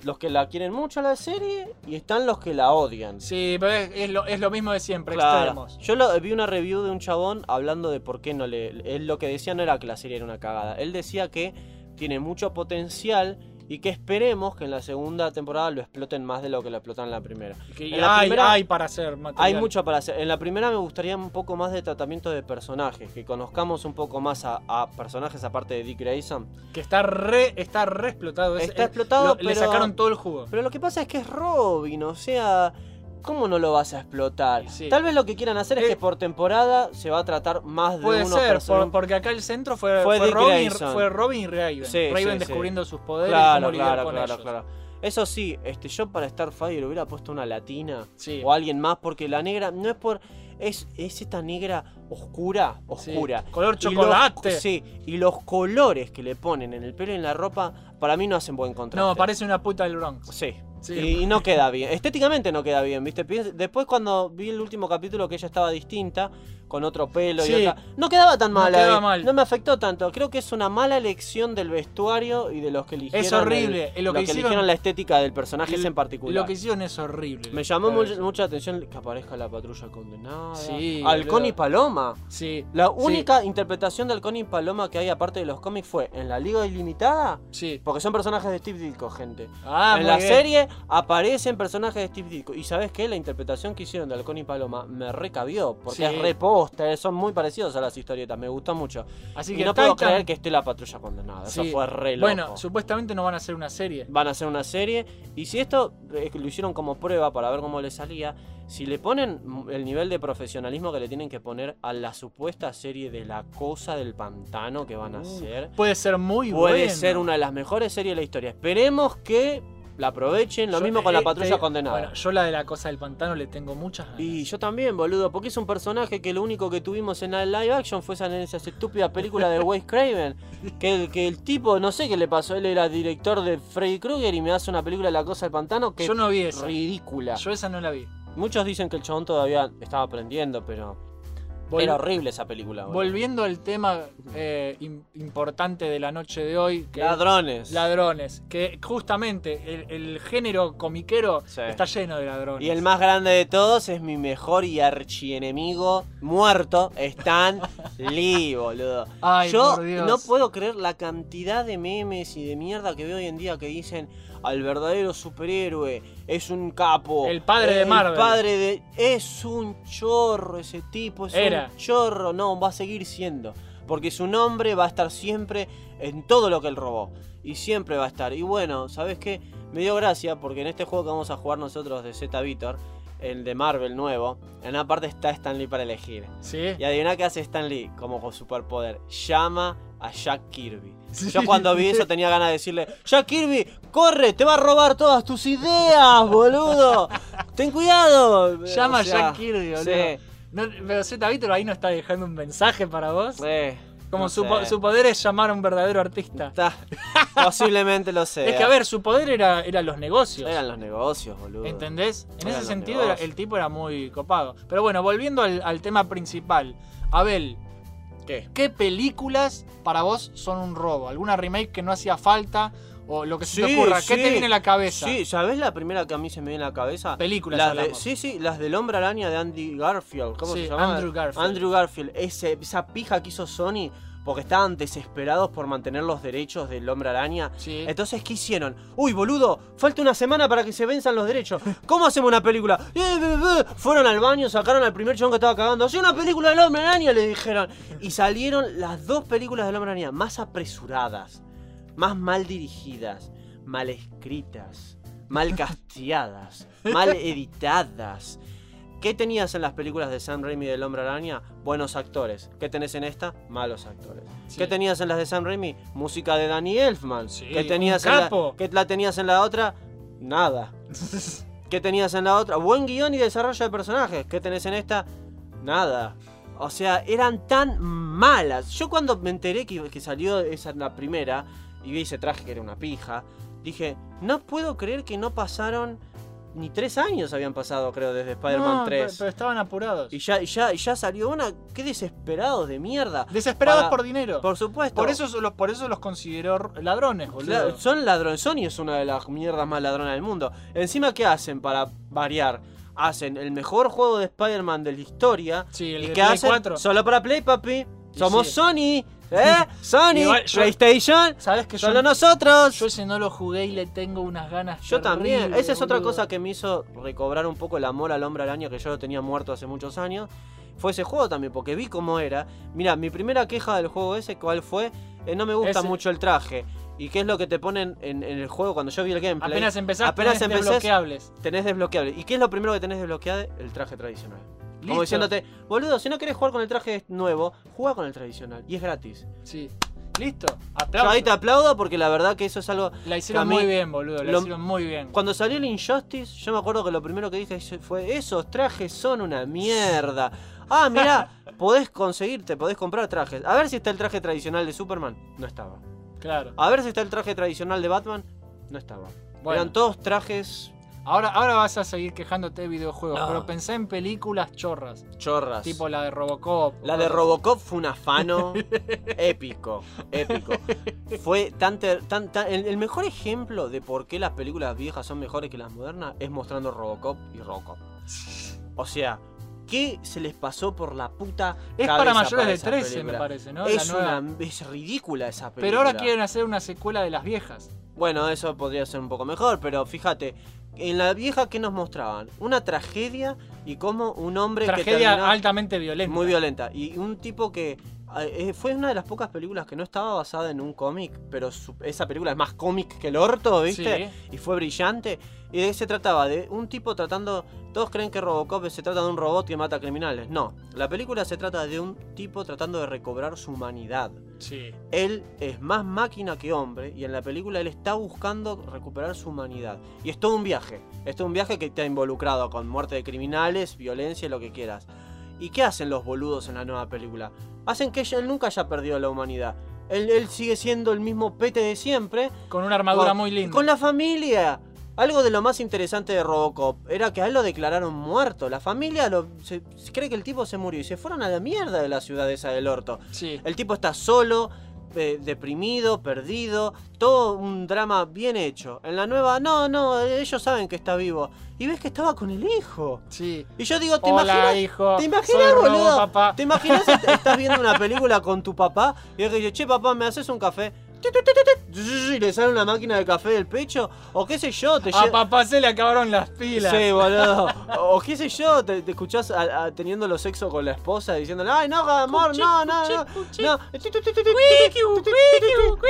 los que la quieren mucho la serie y están los que la odian. Sí, pero es, es lo, es lo mismo de siempre, Claro. extremos. Yo lo- vi una review de un chabón hablando de por qué no le. Él lo que decía no era que la serie era una cagada. Él decía que tiene mucho potencial y que esperemos que en la segunda temporada lo exploten más de lo que lo explotan en la primera. Que En la hay, primera- hay para hacer material. Hay mucho para hacer. En la primera me gustaría un poco más de tratamiento de personajes, que conozcamos un poco más a, a personajes aparte de Dick Grayson. Que está re, está re explotado. es- Está es- explotado, lo- Le pero- sacaron todo el jugo. Pero lo que pasa es que es Robin, o sea, ¿cómo no lo vas a explotar? Sí. Tal vez lo que quieran hacer es Eh, que por temporada se va a tratar más de Puede uno ser, por- porque acá el centro fue, Fue Robin, fue Robin y Raven. Sí, Raven sí, descubriendo sus poderes Claro, cómo claro, con claro, ellos. claro. Eso sí, este, yo para Starfire hubiera puesto una latina Sí. o alguien más, porque la negra no es por. Es, es esta negra oscura, oscura. Color Y los- chocolate. sí, y los colores que le ponen en el pelo y en la ropa, para mí no hacen buen contraste. No, parece una puta del Bronx. Sí. Sí. Y, y no queda bien. Estéticamente no queda bien, ¿viste? Después cuando vi el último capítulo que ella estaba distinta, con otro pelo Sí. y otra... No quedaba tan No mal. quedaba ahí. mal. No me afectó tanto. Creo que es una mala elección del vestuario y de los que eligieron... Es horrible. el- Lo que hicieron- eligieron la estética del personaje en particular. Lo que hicieron es horrible. Me llamó mucho, mucha atención que aparezca la patrulla condenada. Sí, Halcón y Paloma. Sí. La sí, única interpretación de Halcón y Paloma que hay aparte de los cómics fue en la Liga Ilimitada. Sí. Porque son personajes de Steve Ditko, gente. Ah, en la bien. serie aparecen personajes de Steve Ditko. Y sabes qué? La interpretación que hicieron de Halcón y Paloma me recabió. Porque Sí. es reposta, eh, son muy parecidos a las historietas. Me gustó mucho. Así y que no puedo creer que esté la patrulla condenada. Eso fue re loco. Bueno, supuestamente no van a hacer una serie. Van a hacer una serie. Y si esto eh, lo hicieron como prueba para ver cómo le salía. Si le ponen el nivel de profesionalismo que le tienen que poner a la supuesta serie de la cosa del pantano que van a hacer. Puede ser muy Puede bueno. ser una de las mejores series de la historia. Esperemos que la aprovechen. Lo Yo, mismo con la patrulla condenada. Bueno, yo la de la cosa del pantano le tengo muchas ganas. y yo también, boludo, porque es un personaje que lo único que tuvimos en la live action fue esa, esa estúpida película de Wes Craven. [LAUGHS] Que, que el tipo, no sé qué le pasó, él era director de Freddy Krueger y me hace una película de la cosa del pantano que Yo no vi esa. ridícula. Yo esa no la vi. Muchos dicen que el chabón todavía estaba aprendiendo, pero Vol- era horrible esa película. boludo. Volviendo al tema eh, im- importante de la noche de hoy. Que Ladrones. Ladrones. Que justamente el, el género comiquero Sí. está lleno de ladrones. Y el más grande de todos es mi mejor y archienemigo muerto, Stan [LAUGHS] Lee, boludo. Ay, Yo por Dios. no puedo creer la cantidad de memes y de mierda que veo hoy en día que dicen al verdadero superhéroe es un capo. El padre de Marvel. El padre de. Es un chorro ese tipo, es Era. un chorro. No, va a seguir siendo. Porque su nombre va a estar siempre en todo lo que él robó. Y siempre va a estar. Y bueno, ¿sabes qué? Me dio gracia porque en este juego que vamos a jugar nosotros de Z Vitor, el de Marvel nuevo, en una parte está Stan Lee para elegir. ¿Sí? Y adivina qué hace Stan Lee como con superpoder. Llama a Jack Kirby. Sí. Yo cuando vi eso tenía ganas de decirle, Jack Kirby, corre, te va a robar todas tus ideas, boludo. Ten cuidado. Llama O a Jack Kirby, boludo. Sí. No, pero Z Víctor ahí no está dejando un mensaje para vos. Eh, Como no su, sé. po- su poder es llamar a un verdadero artista. Está- posiblemente lo sea. Es que a ver, su poder era, era los negocios. Eran los negocios, boludo. ¿Entendés? En Eran ese sentido era- el tipo era muy copado. Pero bueno, volviendo al, al tema principal. Abel, ¿Qué? ¿qué películas para vos son un robo? ¿Alguna remake que no hacía falta? O lo que se te ocurra. ¿Qué te viene a la cabeza? Sí, ¿sabés la primera que a mí se me viene a la cabeza? Películas Las de, sí, sí, las del Hombre Araña de Andy Garfield. ¿Cómo Sí, se llama? Andrew Garfield. Andrew Garfield. Ese, esa pija que hizo Sony porque estaban desesperados por mantener los derechos del hombre araña. Sí. Entonces, ¿qué hicieron? Uy, boludo, falta una semana para que se venzan los derechos. [LAUGHS] ¿Cómo hacemos una película? Eh, eh, eh. Fueron al baño, sacaron al primer chabón que estaba cagando. ¡Hace una película del hombre araña! Le dijeron. Y salieron las dos películas del hombre araña más apresuradas, más mal dirigidas, mal escritas, mal casteadas, mal [LAUGHS] editadas. ¿Qué tenías en las películas de Sam Raimi del Hombre Araña? Buenos actores. ¿Qué tenés en esta? Malos actores. Sí. ¿Qué tenías en las de Sam Raimi? Música de Danny Elfman. Sí, ¿Qué tenías un en la. ¿Qué la tenías en la otra? Nada. [LAUGHS] ¿Qué tenías en la otra? Buen guion y desarrollo de personajes. ¿Qué tenés en esta? Nada. O sea, eran tan malas. Yo cuando me enteré que, que salió esa la primera y vi ese traje que era una pija, dije, no puedo creer que no pasaron ni tres años habían pasado, creo, desde Spider-Man No, 3. pero, pero estaban apurados. Y ya, ya, ya salió una. Qué desesperados de mierda. Desesperados Para- por dinero. Por supuesto. Por eso, los, por eso los consideró ladrones, boludo. Son ladrones. Sony es una de las mierdas más ladronas del mundo. Encima, ¿qué hacen para variar? Hacen el mejor juego de Spider-Man de la historia. Sí, el ¿Y de qué Play hacen? 4. Solo para Play, papi. Somos sí. Sony. ¿Eh? [LAUGHS] Sony. Igual yo- PlayStation. ¿Sabes que yo, Solo nosotros. yo ese no lo jugué y le tengo unas ganas Yo también. terribles, Esa es otra boludo. cosa que me hizo recobrar un poco el amor al hombre araña que yo lo tenía muerto hace muchos años. Fue ese juego también, porque vi cómo era. Mira, mi primera queja del juego ese, ¿cuál fue? Eh, no me gusta Ese- mucho el traje. ¿Y qué es lo que te ponen en, en el juego cuando yo vi el gameplay? Apenas empezaste, Apenas tenés empecés, desbloqueables. tenés desbloqueable. ¿Y qué es lo primero que tenés desbloqueado? El traje tradicional. Como diciéndote, boludo, si no querés jugar con el traje nuevo, juega con el tradicional. Y es gratis. Sí. Listo. Yo Aplausos. ahí te aplaudo porque la verdad que eso es algo La hicieron mí- muy bien, boludo. La lo- hicieron muy bien. Cuando salió el Injustice, yo me acuerdo que lo primero que dije fue, esos trajes son una mierda. [LAUGHS] Ah, mirá, podés conseguirte, podés comprar trajes. A ver si está el traje tradicional de Superman. No estaba. Claro. A ver si está el traje tradicional de Batman. No estaba. Bueno. Eran todos trajes Ahora, ahora vas a seguir quejándote de videojuegos, No. pero pensé en películas chorras. chorras. Tipo la de Robocop. La de Robocop fue un afano [LAUGHS] épico, épico. Fue tan, ter- tan, tan- el, el mejor ejemplo de por qué las películas viejas son mejores que las modernas es mostrando Robocop y Robocop. O sea, ¿qué se les pasó por la puta Es cabeza para mayores de esa 13, película? me parece, ¿no? Es, La nueva. una, es ridícula esa película. Pero ahora quieren hacer una secuela de las viejas. Bueno, eso podría ser un poco mejor, pero fíjate, en la vieja, ¿qué nos mostraban? Una tragedia y cómo un hombre que Tragedia terminó- altamente violenta. muy violenta. Y un tipo que eh, fue una de las pocas películas que no estaba basada en un cómic, pero su- esa película es más cómic que el orto, ¿viste? Sí. Y fue brillante. ¿Y de qué se trataba? De un tipo tratando... Todos creen que Robocop se trata de un robot que mata criminales. No, la película se trata de un tipo tratando de recobrar su humanidad. Sí. Él es más máquina que hombre y en la película él está buscando recuperar su humanidad. Y es todo un viaje. Es todo un viaje que está involucrado con muerte de criminales, violencia, lo que quieras. ¿Y qué hacen los boludos en la nueva película? Hacen que él nunca haya perdido la humanidad. Él, él sigue siendo el mismo pete de siempre. Con una armadura con- muy linda. Con la familia. Algo de lo más interesante de Robocop era que a él lo declararon muerto. La familia lo, se, se cree que el tipo se murió y se fueron a la mierda de la ciudad esa del orto. Sí. El tipo está solo, eh, deprimido, perdido, todo un drama bien hecho. En la nueva, no, no, ellos saben que está vivo. Y ves que estaba con el hijo. Sí. Y yo digo, ¿te Hola, imaginas? hijo. ¿Te imaginas, boludo? papá. ¿Te imaginas est- [LAUGHS] estás viendo una película con tu papá y él que dice, che, papá, ¿me haces un café? Y le sale una máquina de café del pecho. O qué sé yo, te A papá se le acabaron las pilas. Sí, boludo. [LAUGHS] O qué sé yo, te, te escuchás a- a- teniendo sexo con la esposa diciéndole, ay, no, amor, no, no, no. no.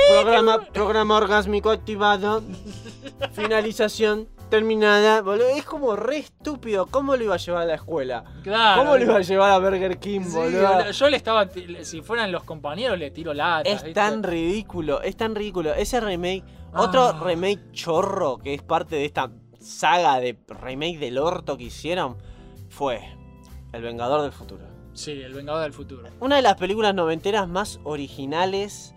Programa, programa orgásmico activado. [LAUGHS] Finalización terminada. Boludo, es como re estúpido. ¿Cómo lo iba a llevar a la escuela? Claro. ¿Cómo lo iba a llevar a Burger King, Sí, boludo? boludo. Yo le estaba. Si fueran los compañeros, le tiro lata. Es tan ridículo, es tan ridículo. Ese remake, Ah. otro remake chorro que es parte de esta saga de remake del orto que hicieron, fue El Vengador del Futuro. Sí, el Vengador del Futuro. Una de las películas noventeras más originales,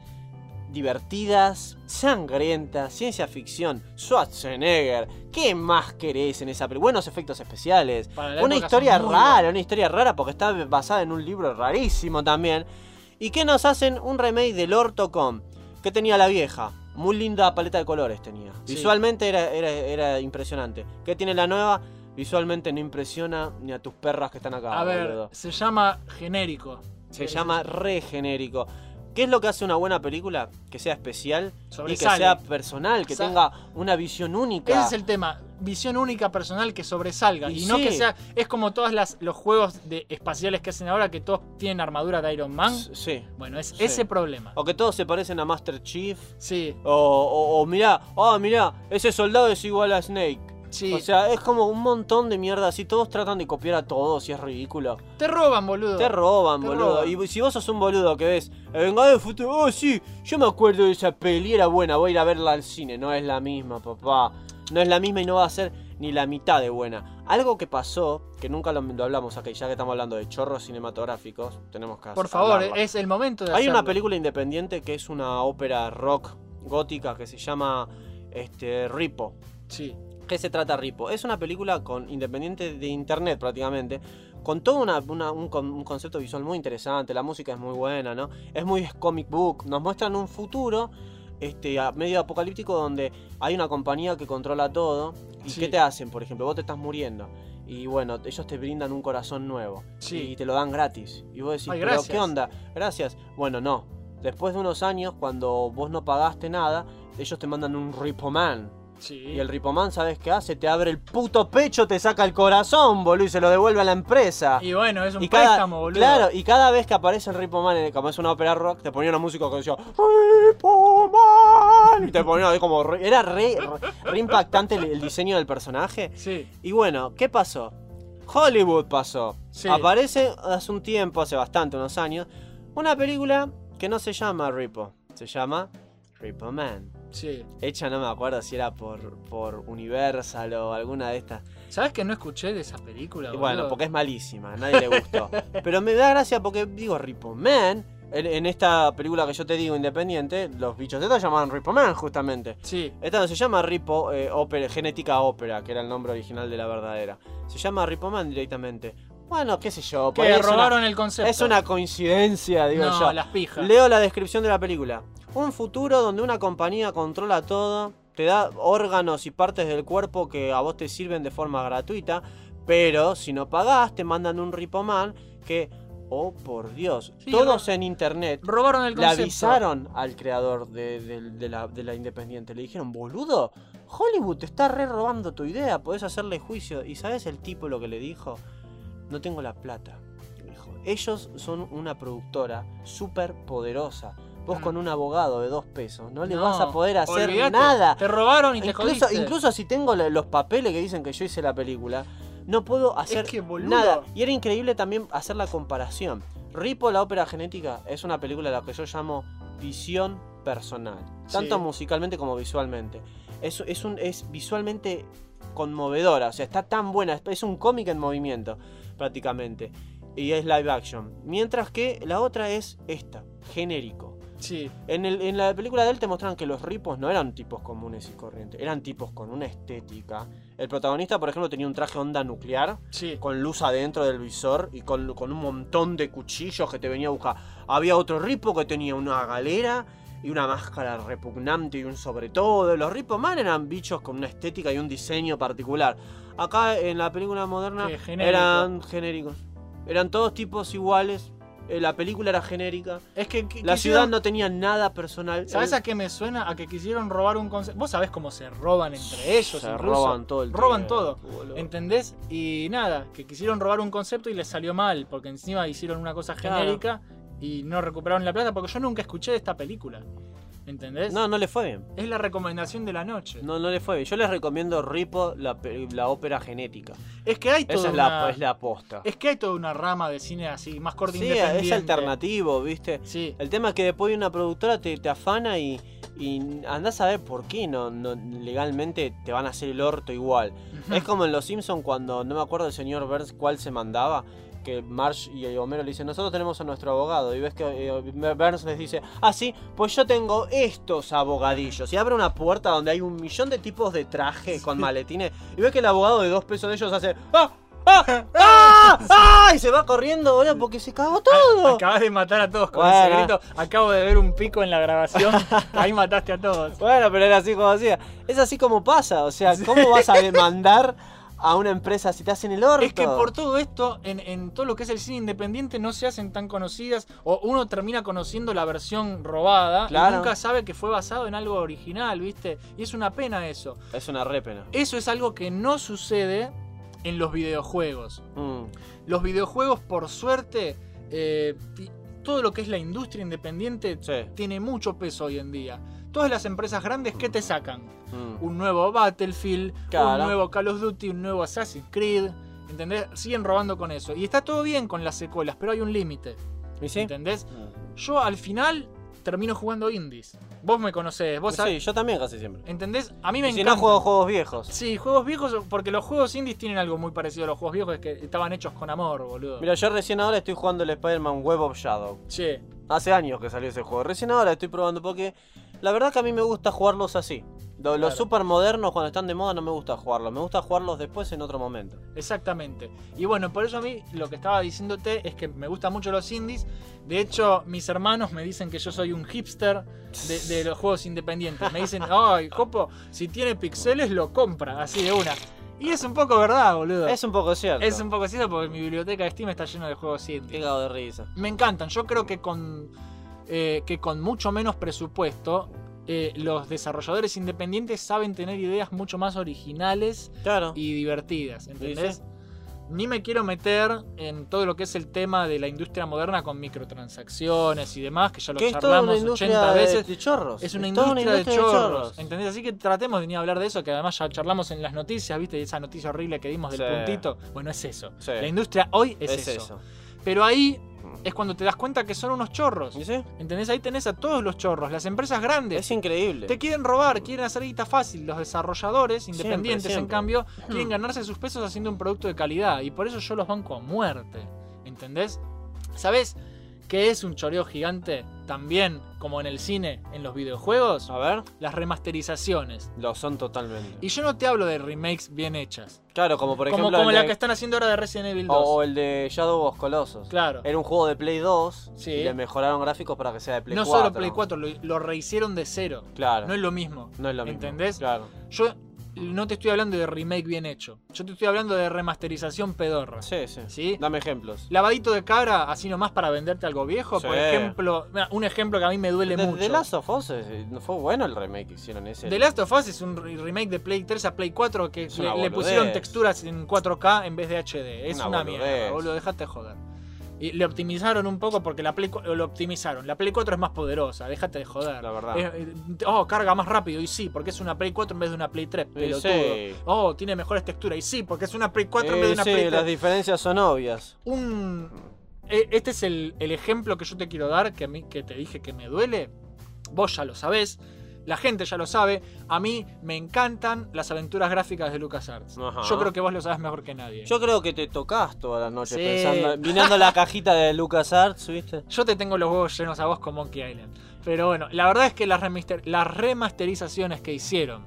divertidas, sangrientas, ciencia ficción, Schwarzenegger. ¿Qué más querés en esa película? Buenos efectos especiales. Una historia rara, una historia rara porque está basada en un libro rarísimo también. ¿Y qué nos hacen? Un remake del Ortocom. que tenía la vieja? Muy linda paleta de colores tenía. Sí. Visualmente era, era, era impresionante. ¿Qué tiene la nueva? Visualmente no impresiona ni a tus perras que están acá. A ver, boludo. se llama genérico. Se llama re genérico. ¿Qué es lo que hace una buena película? Que sea especial y que sea personal, que tenga una visión única. Ese es el tema. Visión única personal que sobresalga. Y, Y no sí. que sea. Es como todos los juegos de espaciales que hacen ahora que todos tienen armadura de Iron Man. Sí. Bueno, es Sí. ese problema. O que todos se parecen a Master Chief. Sí. O, o, o mirá, ah, mirá, ese soldado es igual a Snake. Sí. O sea, es como un montón de mierda así. Todos tratan de copiar a todos y es ridículo. Te roban, boludo. Te roban, Te boludo. roban. Y si vos sos un boludo que ves El Vengador del Futuro, oh sí, yo me acuerdo de esa peli, era buena, voy a ir a verla al cine. No es la misma, papá. No es la misma y no va a ser ni la mitad de buena. Algo que pasó, que nunca lo, lo hablamos y ya que estamos hablando de chorros cinematográficos, tenemos que Por favor, hablarlo. es el momento de Hay una película independiente que es una ópera rock gótica que se llama este, Ripo. Sí. ¿Qué se trata Ripo? Es una película con independiente de internet prácticamente, con todo una- una- un, un concepto visual muy interesante, la música es muy buena, ¿no? Es muy comic book, nos muestran un futuro este, medio apocalíptico donde hay una compañía que controla todo. ¿Y Sí. qué te hacen? Por ejemplo, vos te estás muriendo. Y bueno, ellos te brindan un corazón nuevo. Sí. Y te lo dan gratis. Y vos decís, Ay, ¿pero qué onda? Gracias. Bueno, no. Después de unos años, cuando vos no pagaste nada, ellos te mandan un Ripoman. Sí. Y el Ripoman, ¿sabes qué hace? Te abre el puto pecho, te saca el corazón, boludo, y se lo devuelve a la empresa. Y bueno, es un Y cada- préstamo, boludo. Claro, y cada vez que aparece el Ripoman, en- como es una ópera rock, te ponía una música que decía Ripoman. Y te ponía ahí como. re- era re, re- re impactante el, el diseño del personaje. Sí. Y bueno, ¿qué pasó? Hollywood pasó. Sí. Aparece hace un tiempo, hace bastante, unos años, una película que no se llama Ripo, se llama Ripo Man. Sí. Hecha, no me acuerdo si era por, por Universal o alguna de estas. ¿Sabes que no escuché de esa película, Y bueno, porque es malísima, a nadie le gustó. [LAUGHS] Pero me da gracia porque, digo, Ripo Man, en, en esta película que yo te digo independiente, los bichos estos llamaban Ripo Man justamente. Sí. Esta no se llama Ripo eh, Genética Ópera, que era el nombre original de la verdadera. Se llama Ripo Man directamente. Bueno, qué sé yo. por Que una- robaron el concepto. Es una coincidencia, digo No, yo. las pijas. Leo la descripción de la película. Un futuro donde una compañía controla todo, te da órganos y partes del cuerpo que a vos te sirven de forma gratuita, pero si no pagás te mandan un ripoman que, oh por Dios, Sí, todos en internet Robaron el le concepto. avisaron al creador de, de- de la, de la Independiente. Le dijeron, boludo, Hollywood te está re robando tu idea, podés hacerle juicio. ¿Y sabes el tipo lo que le dijo? No tengo la plata. Dijo, ellos son una productora súper poderosa. Vos Mm. con un abogado de dos pesos no le No, vas a poder hacer nada. Te robaron y te jodiste. incluso si tengo los papeles que dicen que yo hice la película, no puedo hacer que, boludo. nada. Y era increíble también hacer la comparación. Ripo, la ópera genética, es una película a la que yo llamo visión personal. Tanto Sí. musicalmente como visualmente. Es, es, un, es visualmente conmovedora. O sea, está tan buena. es- Es un cómic en movimiento, prácticamente. Y es live action. Mientras que la otra es esta, genérico. Sí. En, el- en la película de él te mostraron que los ripos no eran tipos comunes y corrientes, eran tipos con una estética. El protagonista, por ejemplo, tenía un traje onda nuclear, Sí. con luz adentro del visor y con, con un montón de cuchillos que te venía a buscar. Había otro ripo que tenía una galera y una máscara repugnante y un sobre todo. Los ripos man eran bichos con una estética y un diseño particular. Acá en la película moderna Sí, genérico. eran genéricos. Eran todos tipos iguales. eh, La película era genérica. Es que, que- La quisieron- ciudad no tenía nada personal. ¿Sabes El- a qué me suena? A que quisieron robar un concepto. Vos sabés cómo se roban entre ellos. Se incluso. roban todo el Roban todo. boludo. ¿Entendés? Y nada, que quisieron robar un concepto y les salió mal. Porque encima hicieron una cosa Claro. Y no recuperaron la plata. Porque yo nunca escuché de esta película. ¿Entendés? No, no le fue bien. Es la recomendación de la noche. No, no le fue bien. Yo les recomiendo Ripo, la, la ópera genética. Es que hay toda Esa es una... la, es la aposta. Es que hay toda una rama de cine así, más corto Sí, es alternativo, ¿viste? Sí. El tema es que después una productora te, te afana y, y andás a ver por qué no, no legalmente te van a hacer el orto igual. Es como en Los Simpsons cuando, no me acuerdo el señor Burns cuál se mandaba, que Marge y Homero le dicen, nosotros tenemos a nuestro abogado. Y ves que eh, Burns les dice, ah, sí, pues yo tengo estos abogadillos. Y abre una puerta donde hay un millón de tipos de traje con maletines. Y ves que el abogado de dos pesos de ellos hace, ¡ah! ¡ah! [LAUGHS] ¡ah! ¡ah! Y se va corriendo, boludo, porque se cagó todo. Acabas de matar a todos con Bueno. ese grito. Acabo de ver un pico en la grabación. [LAUGHS] Ahí mataste a todos. Bueno, pero era así como hacía. Es así como pasa. O sea, ¿cómo vas a demandar a una empresa si te hacen el orto. Es que por todo esto, en, en todo lo que es el cine independiente, no se hacen tan conocidas. O uno termina conociendo la versión robada Claro. y nunca sabe que fue basado en algo original, ¿viste? Y es una pena eso. Es una re pena. Eso es algo que no sucede en los videojuegos. Mm. Los videojuegos, por suerte, eh, todo lo que es la industria independiente Sí. tiene mucho peso hoy en día. Todas las empresas grandes, ¿qué te sacan? Mm. Un nuevo Battlefield, Claro. un nuevo Call of Duty, un nuevo Assassin's Creed. ¿Entendés? Siguen robando con eso. Y está todo bien con las secuelas, pero hay un límite. ¿Y sí? ¿Entendés? Yo al final termino jugando indies. Vos me conocés, vos Sí, sabés. yo también casi siempre. ¿Entendés? A mí me Y si encanta. no juego juegos viejos. Sí, juegos viejos, porque los juegos indies tienen algo muy parecido a los juegos viejos, es que estaban hechos con amor, boludo. Mira, yo recién ahora estoy jugando el Spider-Man Web of Shadow. Che, Hace años que salió ese juego. Recién ahora estoy probando porque la verdad que a mí me gusta jugarlos así. Lo- Los Claro. super modernos cuando están de moda no me gusta jugarlos. Me gusta jugarlos después en otro momento. exactamente. Y bueno, por eso a mí lo que estaba diciéndote es que me gustan mucho los indies. De hecho, mis hermanos me dicen que yo soy un hipster de, de los juegos independientes. Me dicen, [LAUGHS] ay, Copo, si tiene pixeles lo compra, así de una. Y es un poco verdad, boludo. Es un poco cierto. Es un poco cierto porque mi biblioteca de Steam está llena de juegos indies. Qué cago de risa. Me encantan. Yo creo que con, eh, que con mucho menos presupuesto, eh, los desarrolladores independientes saben tener ideas mucho más originales Claro. y divertidas. ¿Entendés? sí. Ni me quiero meter en todo lo que es el tema de la industria moderna con microtransacciones y demás, que ya lo charlamos una industria 80 de, veces. de chorros. Es una industria, de, chorros, ¿entendés? Así que tratemos de ni hablar de eso, que además ya charlamos en las noticias, ¿viste? Esa noticia horrible que dimos del Sí. puntito. Bueno, es eso. La industria hoy es, Es eso. eso. Pero ahí es cuando te das cuenta que son unos chorros. ¿Y sí? ¿Entendés? Ahí tenés a todos los chorros, las empresas grandes. Es increíble. Te quieren robar, quieren hacer guita fácil. Los desarrolladores independientes, en siempre. cambio, quieren ganarse sus pesos haciendo un producto de calidad. Y por eso yo los banco a muerte. ¿Entendés? ¿Sabés qué es un choreo gigante? También, como en el cine, en los videojuegos, A ver, las remasterizaciones. lo son totalmente. Y yo no te hablo de remakes bien hechas. Claro, como por como ejemplo. como el la de- que están haciendo ahora de Resident Evil 2. o, el de Shadow of Colossus. Claro. Era un juego de Play 2 Sí. y le mejoraron gráficos para que sea de Play no 4. solo Play 4, lo, lo rehicieron de cero. Claro. No es lo mismo. No es lo mismo. ¿Entendés? Claro. Yo no te estoy hablando de remake bien hecho. Yo te estoy hablando de remasterización pedorra. Sí, sí. ¿Sí? Dame ejemplos. Lavadito de cara, así nomás para venderte algo viejo. Por ejemplo, mira, un ejemplo que a mí me duele De, mucho. The Last of Us no fue bueno el remake que hicieron ese. The Last of Us es un re- remake de Play 3 a Play 4 que le, pusieron texturas en 4K en vez de HD. Es Una una, mierda, boludo, dejate joder. Y le optimizaron un poco porque la Play 4 lo optimizaron. La Play 4 es más poderosa, déjate de joder. La verdad. Eh, eh, oh, carga más rápido. Y sí, porque es una Play 4 en vez de una Play 3, pelotudo. sí. Oh, tiene mejores texturas. Y sí, porque es una Play 4 en Eh, vez de una sí, Play 3. las diferencias son obvias. un e- este es el, el ejemplo que yo te quiero dar que a mí que te dije que me duele vos ya lo sabés la gente ya lo sabe a mí me encantan las aventuras gráficas de LucasArts Ajá. yo creo que vos lo sabes mejor que nadie Yo creo que te tocas toda la noche Sí. pensando, mirando la cajita de LucasArts, ¿viste? yo te tengo los huevos llenos a vos con Monkey Island pero bueno la verdad es que las, remaster- las remasterizaciones que hicieron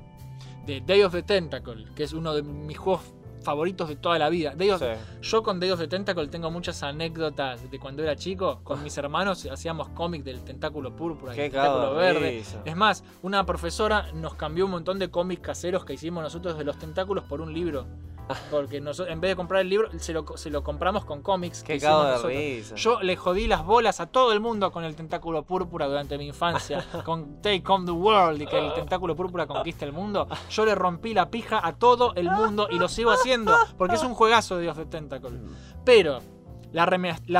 de Day of the Tentacle que es uno de mis juegos favoritos de toda la vida of- Sí. Yo con of the Tentacle tengo muchas anécdotas de cuando era chico. Con mis hermanos hacíamos cómics del tentáculo púrpura y Qué el tentáculo de verde. risa. Es más, una profesora nos cambió un montón de cómics caseros que hicimos nosotros de los tentáculos por un libro. Porque nosotros, en vez de comprar el libro, se lo, se lo compramos con cómics. que Qué cago de nosotros. risa. Yo le jodí las bolas a todo el mundo con el tentáculo púrpura durante mi infancia. [LAUGHS] con Take on the World y que el tentáculo púrpura conquista el mundo. Yo le rompí la pija a todo el mundo y lo sigo haciendo porque es un juegazo de of the Tentacle. Pero la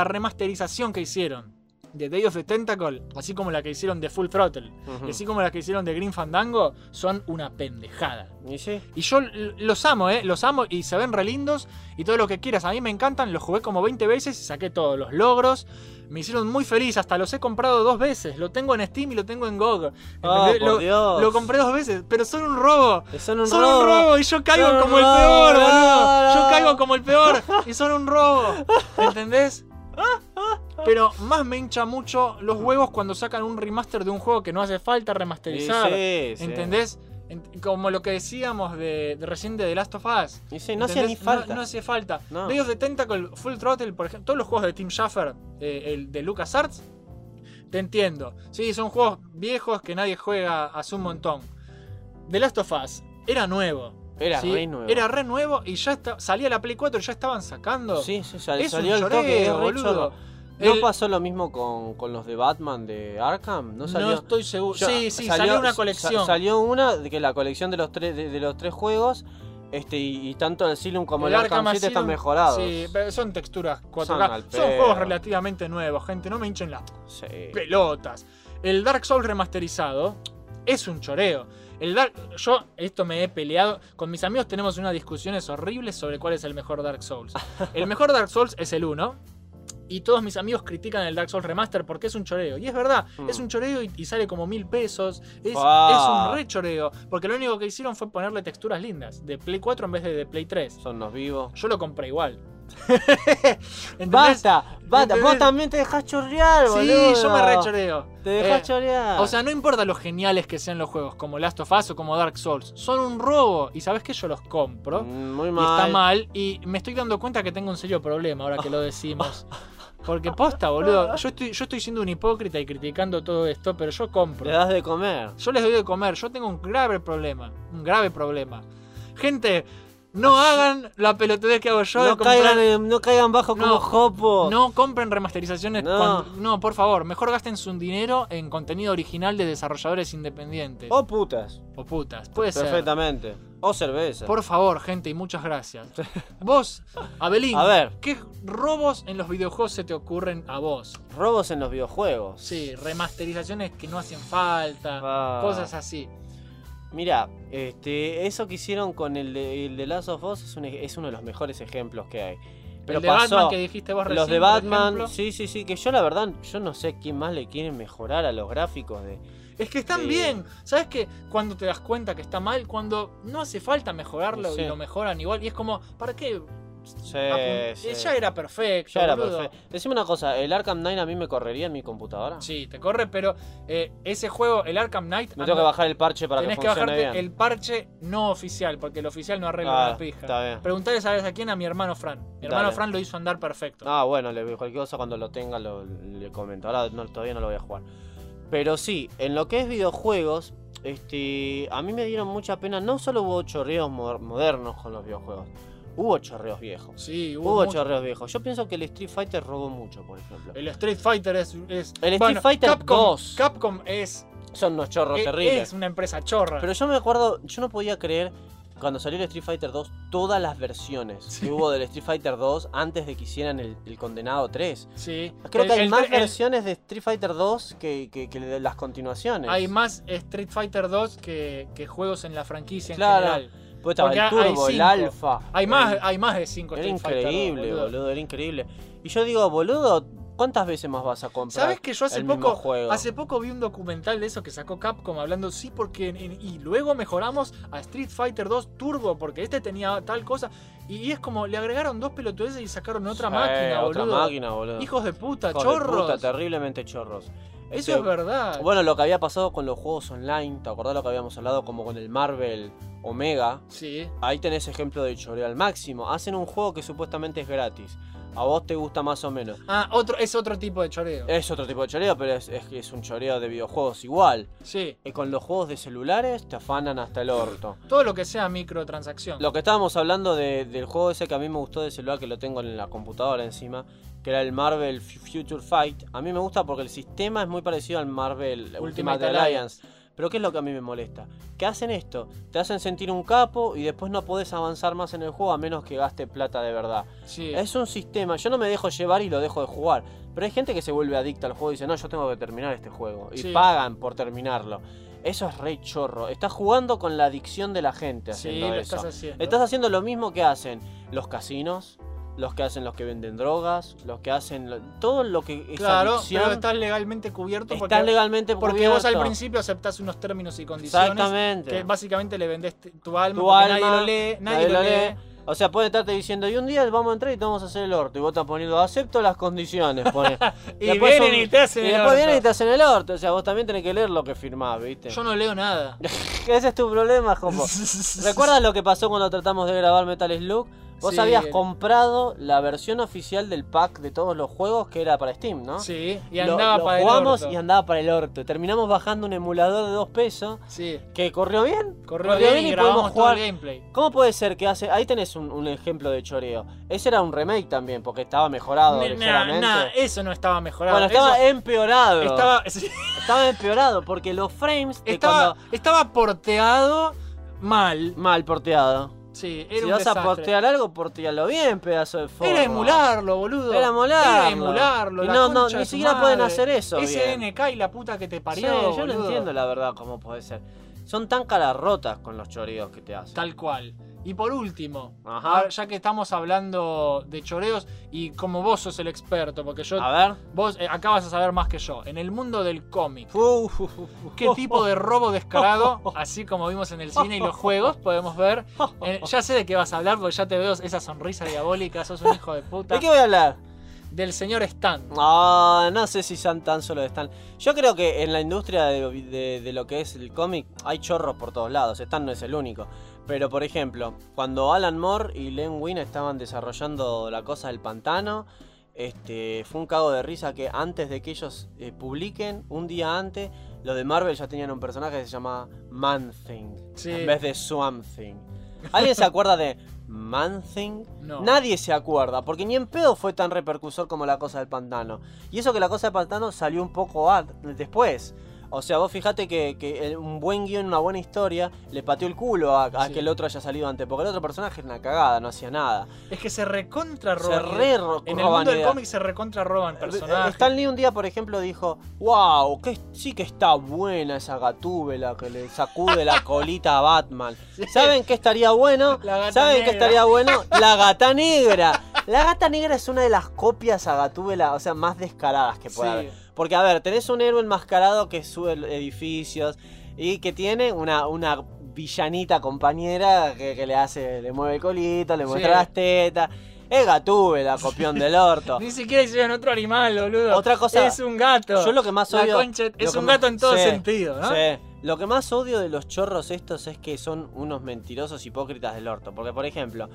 remasterización que hicieron de Day of the Tentacle, así como la que hicieron de Full Throttle, Ujú. y así como la que hicieron de Green Fandango, son una pendejada. ¿Y sí? Y yo los amo, ¿eh? Los amo y se ven re lindos y todo lo que quieras. A mí me encantan, los jugué como 20 veces y saqué todos los logros. Me hicieron muy feliz, hasta los he comprado dos veces. Lo tengo en Steam y lo tengo en GOG. Por lo, Dios. lo compré dos veces, pero son un robo. Son un son robo. un robo y yo caigo Son como el peor, boludo. Yo caigo como el peor y son un robo. ¿Entendés? [LAUGHS] Pero más me hincha mucho los huevos cuando sacan un remaster de un juego que no hace falta remasterizar. Sí, sí. ¿Entendés? En- Como lo que decíamos de, de recién de The Last of Us. Sí, no hacía ni falta. No, no hace falta. No. Day of the Tentacle, Full Throttle, por ejemplo, todos los juegos de Tim Schafer, eh, el de LucasArts, te entiendo. Sí, son juegos viejos que nadie juega hace un montón. The Last of Us era nuevo. Era Sí, re nuevo. Era re nuevo y ya está, salía la Play 4 y ya estaban sacando. Sí, sí, sal- Es salió un el toque, boludo. ¿No El- pasó lo mismo con, con los de Batman de Arkham? ¿No salió? No estoy seguro. Yo- sí, sí, salió, una colección. sa- salió una, de que la colección de los tres, de, de los tres juegos, este, y, y tanto el Asylum como el, Arkham, City están Asylum, mejorados. Sí, son texturas 4K. Son juegos relativamente nuevos, gente. No me hinchen las Sí. pelotas. El Dark Souls remasterizado es un choreo. El Dark, yo esto me he peleado con mis amigos tenemos unas discusiones horribles sobre cuál es el mejor Dark Souls. [LAUGHS] El mejor Dark Souls es el 1 y todos mis amigos critican el Dark Souls Remaster porque es un choreo. Y es verdad, Mm. es un choreo y, y sale como mil pesos. Es, Ah. es un re choreo. Porque lo único que hicieron fue ponerle texturas lindas. De Play 4 en vez de de Play 3. Son los vivos. Yo lo compré igual. [LAUGHS] Basta, basta, vos también te dejás chorrear, Sí, boludo. yo me re choreo. Te dejás Eh, chorear. O sea, no importa lo geniales que sean los juegos, como Last of Us o como Dark Souls, son un robo. Y sabes que yo los compro. Mm, muy Y mal. está mal. Y me estoy dando cuenta que tengo un serio problema ahora que lo decimos. [LAUGHS] Porque posta, boludo. Yo estoy, yo estoy siendo un hipócrita y criticando todo esto, pero yo compro. Le das de comer. Yo les doy de comer. Yo tengo un grave problema. Un grave problema. Gente, no hagan la pelotudez que hago yo de No comprar- caigan, en- no caigan bajo como Jopo. no compren remasterizaciones. No. cuando- no, por favor, mejor gasten su dinero en contenido original de desarrolladores independientes. O putas. O putas, puede ser. Perfectamente. O cerveza. Por favor, gente, y muchas gracias. [LAUGHS] Vos, Abelín, A ver. ¿qué robos en los videojuegos se te ocurren a vos? Robos en los videojuegos. Sí, remasterizaciones que no hacen falta, Ah. cosas así. Mira, este, eso que hicieron con el de, el de Last of Us es, un ej- es uno de los mejores ejemplos que hay. Pero el de pasó, Batman que dijiste vos recién, Los de Batman, sí, sí, sí, que yo la verdad, yo no sé quién más le quiere mejorar a los gráficos de... Es que están bien. ¿Sabes que Cuando te das cuenta que está mal, cuando no hace falta mejorarlo Sí. y lo mejoran igual. Y es como, ¿para qué? Sí, Apun- sí. Eh, Ya era perfecto. Ya era boludo. perfecto. Decime una cosa, ¿el Arkham Knight a mí me correría en mi computadora? Sí, te corre, pero eh, ese juego, el Arkham Knight. Me tengo que bajar el parche para que Tenés que funcione bajarte bien. el parche no oficial, porque el oficial no arregla Ah, una pija. está bien. Preguntale, ¿sabes a quién? A mi hermano Fran. Mi hermano Dale. Fran lo hizo andar perfecto. Ah, bueno, le, cualquier cosa cuando lo tenga lo, le comento. Ahora no, todavía no lo voy a jugar. Pero sí, en lo que es videojuegos, este, a mí me dieron mucha pena. No solo hubo chorreos moder- modernos con los videojuegos, hubo chorreos viejos. Sí, hubo, Hubo mucho- chorreos viejos. Yo pienso que el Street Fighter robó mucho, por ejemplo. El Street Fighter es. es- El Street bueno, Fighter Capcom, 2. Capcom es. Son unos chorros es- terribles. Es una empresa chorra. Pero yo me acuerdo, yo no podía creer cuando salió el Street Fighter 2 todas las versiones que hubo del Street Fighter 2 antes de que hicieran el, el condenado 3. sí. Creo El- que hay el- más versiones de Street Fighter 2 que, que- que de las continuaciones. Hay más Street Fighter 2 que, que juegos en la franquicia Claro. en general. Pues estaba Porque el Turbo, el. Alpha. Hay más, hay más de 5 Era Street Fighter 2, increíble, boludo. boludo. era increíble. Y yo digo, boludo, ¿cuántas veces más vas a comprar? ¿Sabes que yo hace poco, juego? hace poco vi un documental de eso que sacó Capcom hablando, sí, porque en- en- y luego mejoramos a Street Fighter 2 Turbo, porque este tenía tal cosa, y, y es como, le agregaron dos pelotudeces y sacaron otra Sí, máquina, otra boludo. máquina, boludo. Hijos de puta, Hijos de chorros. puta, terriblemente chorros. Eso Este, es verdad. Bueno, lo que había pasado con los juegos online, ¿te acordás lo que habíamos hablado como con el Marvel Omega? Sí. Ahí tenés ejemplo de choreo al máximo. Hacen un juego que supuestamente es gratis. A vos te gusta más o menos. Ah, otro, es otro tipo de choreo. Es otro tipo de choreo, pero es, es, es un choreo de videojuegos igual. Sí. Y con los juegos de celulares te afanan hasta el orto. Todo lo que sea microtransacción. Lo que estábamos hablando de- del juego ese que a mí me gustó de celular, que lo tengo en la computadora encima, que era el Marvel Future Fight. A mí me gusta porque el sistema es muy parecido al Marvel Ultimate, Ultimate Alliance. Pero ¿qué es lo que a mí me molesta? Que hacen esto, te hacen sentir un capo y después no podés avanzar más en el juego a menos que gaste plata de verdad. Sí. Es un sistema, yo no me dejo llevar y lo dejo de jugar. Pero hay gente que se vuelve adicta al juego y dice, no, yo tengo que terminar este juego. Y Sí. pagan por terminarlo. Eso es re chorro. Estás jugando con la adicción de la gente Sí, haciendo lo eso. estás haciendo. Estás haciendo lo mismo que hacen los casinos, los que hacen los que venden drogas, los que hacen lo- todo lo que es Claro, adicción. pero estás legalmente cubierto porque, Estás legalmente porque vos al principio aceptás unos términos y condiciones Exactamente. que básicamente le vendés tu alma, tu alma, nadie lo lee, nadie, lo lee. O sea, puede estarte diciendo, y un día vamos a entrar y te vamos a hacer el orto. Y vos estás poniendo, acepto las condiciones. [LAUGHS] Y Después vienen y te hacen y el después orto. vienen y te hacen el orto. O sea, vos también tenés que leer lo que firmás, ¿viste? Yo no leo nada. [LAUGHS] Ese es tu problema, Jopo. [LAUGHS] ¿Recuerdas lo que pasó cuando tratamos de grabar Metal Slug? Vos Sí, habías el- comprado la versión oficial del pack de todos los juegos que era para Steam, ¿no? Sí, y Lo- andaba lo para el jugamos orto. y andaba para el orto. Terminamos bajando un emulador de 2 pesos Sí, que corrió bien. corrió bien y grabamos todo jugar. el gameplay. ¿Cómo puede ser que hace.? Ahí tenés un, un ejemplo de choreo. Ese era un remake también, porque estaba mejorado Nah, nah, eso no estaba mejorado. bueno, estaba Eso empeorado. estaba, [LAUGHS] Estaba empeorado, porque los frames. estaba, cuando- estaba porteado mal. Mal porteado. Sí, era si un vas desastre. a portear algo, portealo bien, pedazo de forro. Era emularlo, boludo. Era emularlo. Era emularlo. Y no- no, ni siquiera madre. pueden hacer eso bien. SNK y la puta que te Sí, parió. yo no entiendo la verdad cómo puede ser. Son tan caras rotas con los choreos que te hacen. Tal cual. Y por último, Ajá. ya que estamos hablando de choreos y como vos sos el experto, porque yo A ver. vos eh, acá vas a saber más que yo, en el mundo del cómic, Uf, ¿qué tipo de robo descarado, [LAUGHS] así como vimos en el cine y los juegos, podemos ver? Eh, ya sé de qué vas a hablar, porque ya te veo esa sonrisa diabólica, sos un hijo de puta. ¿De qué voy a hablar? Del señor Stan. Ah, no sé si son tan solo de Stan. Yo creo que en la industria de, de- de lo que es el cómic hay chorros por todos lados. Stan no es el único. Pero por ejemplo, cuando Alan Moore y Len Wein estaban desarrollando la cosa del pantano, este, fue un cago de risa que antes de que ellos eh, publiquen, un día antes, los de Marvel ya tenían un personaje que se llama Man Thing Sí. en vez de Swamp Thing. ¿Alguien se acuerda de Man Thing? No. Nadie se acuerda, porque ni en pedo fue tan repercusor como la cosa del pantano. Y eso que la cosa del pantano salió un poco después. O sea, vos fijate que, un buen guion, una buena historia, le pateó el culo a, a Sí. que el otro haya salido antes. Porque el otro personaje era una cagada, no hacía nada. Es que se recontra Se roban. re ro- en el mundo del cómic se recontra roban Eh, personajes. Stan Lee un día, por ejemplo, dijo: ¡Wow! Que sí que está buena esa gatúbela que le sacude la colita a Batman. [LAUGHS] ¿Saben qué estaría bueno? La gata ¿Saben qué negra. estaría bueno? [LAUGHS] La gata negra. La gata negra es una de las copias a gatúbela, o sea, más descaradas que puede Sí. haber. Porque, a ver, tenés un héroe enmascarado que sube edificios y que tiene una, una villanita compañera que, que le hace, le mueve el colito, le muestra Sí. las tetas. Es gatúbela, copión del orto. [LAUGHS] Ni siquiera hicieron otro animal, boludo. Otra cosa- Es un gato. Yo lo que más odio. concha- es un más- gato en todo Sí, sentido, ¿no? sí. Lo que más odio de los chorros estos es que son unos mentirosos hipócritas del orto. Porque, por ejemplo,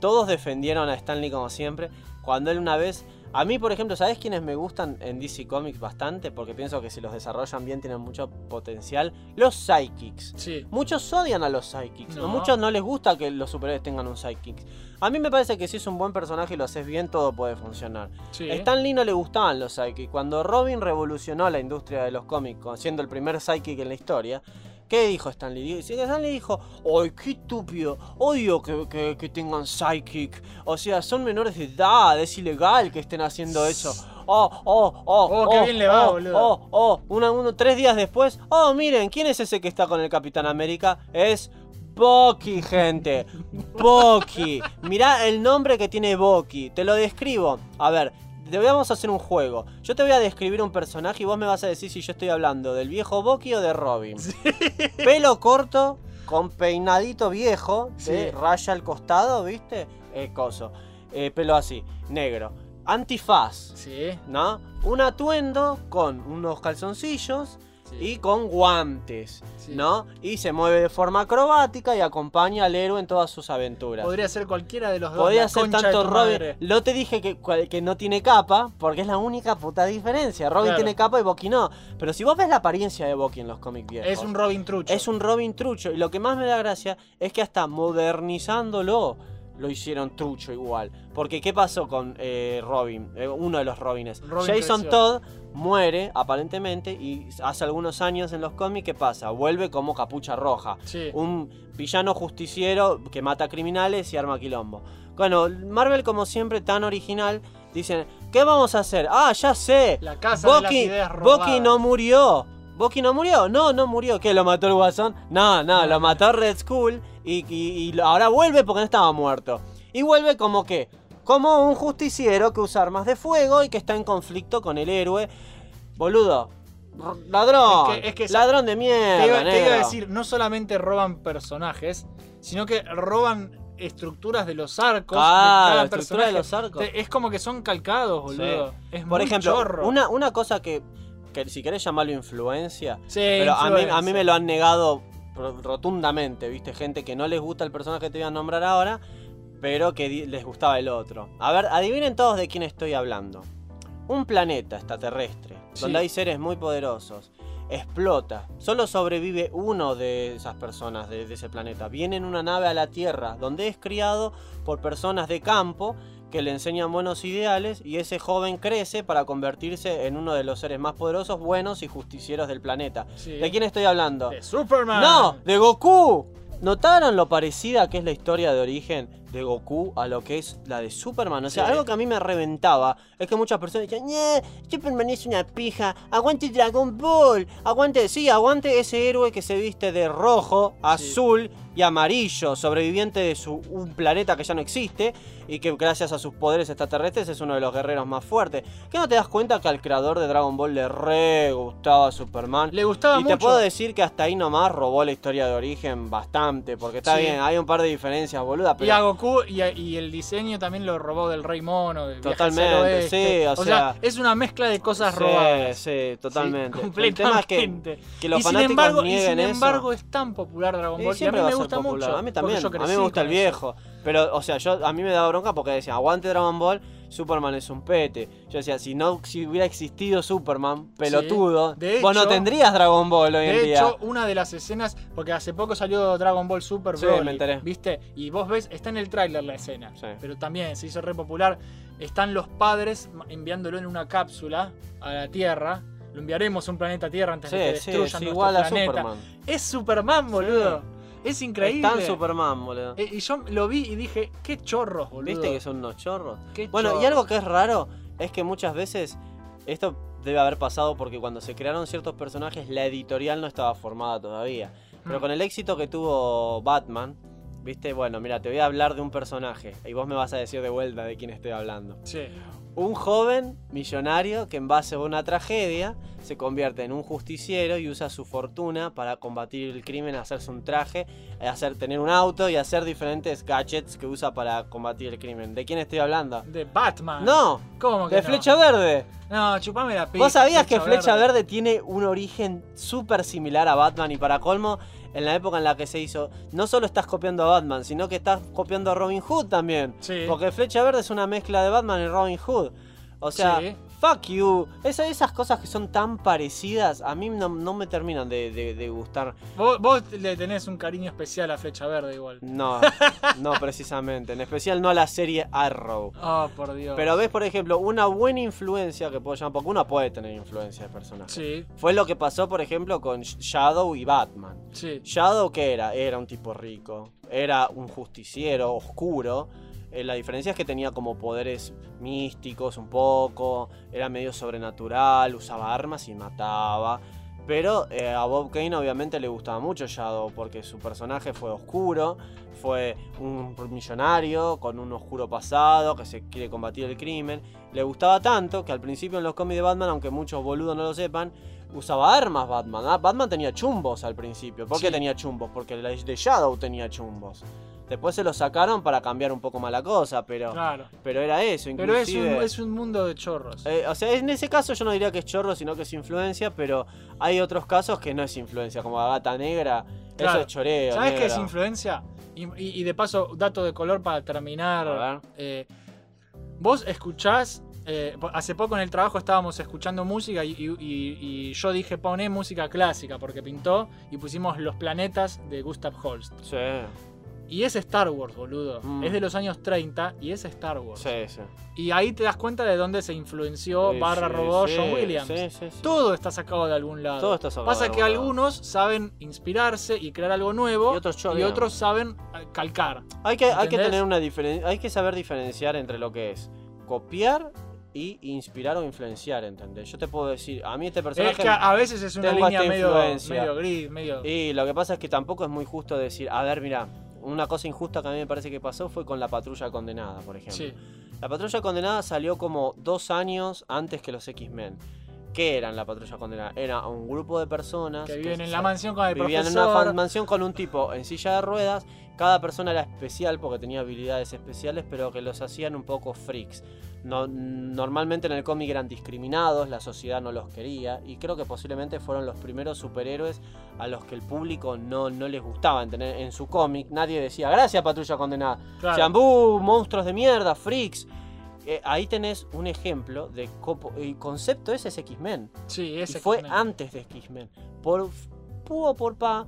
todos defendieron a Stanley como siempre. Cuando él una vez. A mí, por ejemplo, ¿sabes quiénes me gustan en DC Comics bastante? Porque pienso que si los desarrollan bien tienen mucho potencial. Los Psychics. Sí. Muchos odian a los Psychics. No. A muchos no les gusta que los superhéroes tengan un Psychic. A mí me parece que si es un buen personaje y lo haces bien, todo puede funcionar. Sí. A Stan Lee no le gustaban los Psychics. Cuando Robin revolucionó la industria de los cómics, siendo el primer Psychic en la historia, ¿qué dijo Stan Lee? Dice que Stan Lee dijo, ¡ay, qué estúpido! Odio que, que- que tengan Psychic. O sea, son menores de edad, es ilegal que estén haciendo eso. Oh, oh, oh, Oh, qué bien le va, oh, boludo. Oh, oh, una- uno, tres días después, oh, miren, ¿quién es ese que está con el Capitán América? Es Bucky, gente. [LAUGHS] Bucky. Mirá el nombre que tiene Bucky. Te lo describo. A ver, te vamos a hacer un juego. Yo te voy a describir un personaje y vos me vas a decir si yo estoy hablando del viejo Bucky o de Robin. [LAUGHS] Pelo corto, con peinadito viejo, de Sí. raya al costado, ¿viste? Eh, coso. Eh, pelo así, negro. Antifaz. Sí. ¿no? Un atuendo con unos calzoncillos Sí. y con guantes, Sí. ¿no? Y se mueve de forma acrobática y acompaña al héroe en todas sus aventuras. Podría ser cualquiera de los dos. Podría ser tanto Robin. Lo te dije que, que no tiene capa, porque es la única puta diferencia. Robin Claro. tiene capa y Bucky no. Pero si vos ves la apariencia de Bucky en los cómics viejos. Es un Robin trucho. Es un Robin trucho. Y lo que más me da gracia es que hasta modernizándolo lo hicieron trucho igual. Porque ¿qué pasó con eh, Robin? Eh, uno de los Robines. Robin Jason creció. Todd muere aparentemente y hace algunos años en los cómics ¿qué pasa? Vuelve como capucha roja. Sí. Un villano justiciero que mata criminales y arma quilombo. Bueno, Marvel como siempre tan original dicen, ¿qué vamos a hacer? Ah, ya sé. La casa de las Bucky, ideas. Bucky no murió. Bucky no murió. No, no murió. ¿Qué? ¿Lo mató el guasón? No, no, lo mató Red Skull. Y, y- y ahora vuelve porque no estaba muerto. Y vuelve como que. Como un justiciero que usa armas de fuego y que está en conflicto con el héroe. Boludo. Ladrón. Es que- es que- ladrón de mierda. Te iba, te iba a decir, no solamente roban personajes, sino que roban estructuras de los arcos. de Claro, cada de los arcos. Te- Es como que son calcados, boludo. Es Por muy ejemplo, chorro. una, una cosa que, que si querés llamarlo influencia, Sí, pero a mí, a mí me lo han negado ro- rotundamente, ¿viste? Gente que no les gusta el personaje que te voy a nombrar ahora, pero que les gustaba el otro. A ver, adivinen todos de quién estoy hablando. Un planeta extraterrestre, Sí. donde hay seres muy poderosos, explota. Solo sobrevive uno de esas personas de, de ese planeta. Viene en una nave a la Tierra, donde es criado por personas de campo que le enseñan buenos ideales y ese joven crece para convertirse en uno de los seres más poderosos, buenos y justicieros del planeta. Sí. ¿De quién estoy hablando? De Superman. ¡No! ¡De Goku! ¿Notaron lo parecida que es la historia de origen de Goku a lo que es la de Superman? O sea, Sí. algo que a mí me reventaba es que muchas personas decían, "Ñe, Superman es una pija, aguante Dragon Ball, aguante, sí, aguante ese héroe que se viste de rojo, azul y amarillo, sobreviviente de su, un planeta que ya no existe y que gracias a sus poderes extraterrestres es uno de los guerreros más fuertes. ¿Qué no te das cuenta que al creador de Dragon Ball le re gustaba Superman? Le gustaba y te mucho. puedo decir que hasta ahí nomás robó la historia de origen bastante, porque está Sí. bien, hay un par de diferencias, boluda, pero... Y a Goku y, a- y el diseño también lo robó del Rey Mono. el Totalmente, sí, o sea- es una mezcla de cosas Sí, robadas. sí, totalmente. Sí, El tema es que, completamente. que los y sin embargo, y eso. es tan popular Dragon Ball. Y a siempre mí me a gusta popular. mucho. A mí también. A mí me gusta el eso. Pero, o sea, yo a mí me daba bronca porque decían, aguante Dragon Ball, Superman es un pete. Yo decía, si no si hubiera existido Superman, pelotudo, De vos no tendrías Dragon Ball hoy en De día. hecho, una de las escenas, porque hace poco salió Dragon Ball Super Sí, Broly, me enteré. ¿viste? Y vos ves, está en el tráiler la escena, Sí. pero también se hizo re popular. Están los padres enviándolo en una cápsula a la Tierra. Lo enviaremos a un planeta Tierra antes de que sí, sí, destruyan nuestro igual a. Superman. Es Superman, boludo. Es increíble. Es tan Superman, boludo. Eh, y yo lo vi y dije, qué chorros, boludo. ¿Viste que son unos chorros? Qué Bueno, y algo que es raro es que muchas veces esto debe haber pasado porque cuando se crearon ciertos personajes la editorial no estaba formada todavía. Pero Mm. con el éxito que tuvo Batman, viste, bueno, mira, te voy a hablar de un personaje y vos me vas a decir de vuelta de quién estoy hablando. Sí. Un joven millonario que en base a una tragedia se convierte en un justiciero y usa su fortuna para combatir el crimen, hacerse un traje, hacer tener un auto y hacer diferentes gadgets que usa para combatir el crimen. ¿De quién estoy hablando? De Batman. No, ¿Cómo que de no? Flecha Verde. No, chupame la pija. ¿Vos sabías que Flecha Verde tiene un origen súper similar a Batman? Y para colmo, en la época en la que se hizo, no solo estás copiando a Batman, sino que estás copiando a Robin Hood también. Sí. Porque Flecha Verde es una mezcla de Batman y Robin Hood. O sea, Sí. Fuck you. Esa- esas cosas que son tan parecidas, a mí no, no me terminan de, de- de gustar. Vos, vos le tenés un cariño especial a Flecha Verde igual. No, [LAUGHS] no precisamente. En especial no a la serie Arrow. Oh, por Dios. Pero ves, por ejemplo, una buena influencia que puedo llamar, porque uno puede tener influencia de personajes. Sí, Fue lo que pasó, por ejemplo, con Shadow y Batman. sí. Shadow, ¿qué era? Era un tipo rico. Era un justiciero oscuro. Eh, la diferencia es que tenía como poderes místicos un poco. Era medio sobrenatural. Usaba armas y mataba. Pero eh, a Bob Kane obviamente le gustaba mucho Shadow porque su personaje fue oscuro, fue un millonario con un oscuro pasado que se quiere combatir el crimen. Le gustaba tanto que al principio en los cómics de Batman, aunque muchos boludos no lo sepan, usaba armas Batman. Ah, Batman tenía chumbos al principio. ¿Por qué Sí. tenía chumbos? Porque el de Shadow tenía chumbos. Después se lo sacaron para cambiar un poco más la cosa, pero, Claro. pero era eso. Pero es un, inclusive- es un mundo de chorros. eh, o sea, en ese caso yo no diría que es chorro, sino que es influencia, pero hay otros casos que no es influencia, como la gata negra, Claro. eso es choreo. ¿Sabes qué es influencia? Y, y- y de paso, dato de color para terminar. A ver. eh, vos escuchás. eh, hace poco en el trabajo estábamos escuchando música y, y- y- y yo dije poné música clásica porque pintó y pusimos Los planetas de Gustav Holst. Sí, Y es Star Wars, boludo. Mm. Es de los años 30 y es Star Wars. sí, sí. Y ahí te das cuenta de dónde se influenció Sí, barra sí, robó sí, John Williams. sí, sí, sí. Todo está sacado de algún lado. Todo está sacado Pasa de que lado. algunos saben inspirarse y crear algo nuevo Y otros y chorean. otros saben eh, calcar. Hay que, hay que tener una diferencia, hay que saber diferenciar entre lo que es copiar y inspirar o influenciar, ¿entendés? Yo te puedo decir, a mí este personaje... Es que a veces es una línea medio, influencia. medio gris, medio. Y lo que pasa es que tampoco es muy justo decir, a ver, mira, una cosa injusta que a mí me parece que pasó fue con la patrulla condenada, por ejemplo. Sí. La patrulla condenada salió como dos años antes que los X-Men. ¿Qué eran la patrulla condenada? Era un grupo de personas Que viven en la mansión con el vivían en profesor. una mansión con un tipo en silla de ruedas. Cada persona era especial porque tenía habilidades especiales, pero que los hacían un poco freaks. No, normalmente en el cómic eran discriminados, la sociedad no los quería y creo que posiblemente fueron los primeros superhéroes a los que el público no, no les gustaba en tener en su cómic. Nadie decía, gracias patrulla condenada. Claro. Monstruos de mierda, freaks. Eh, ahí tenés un ejemplo de copo- el concepto ese es X-Men. Sí, Y ese fue antes de X-Men. Por pu o por pa,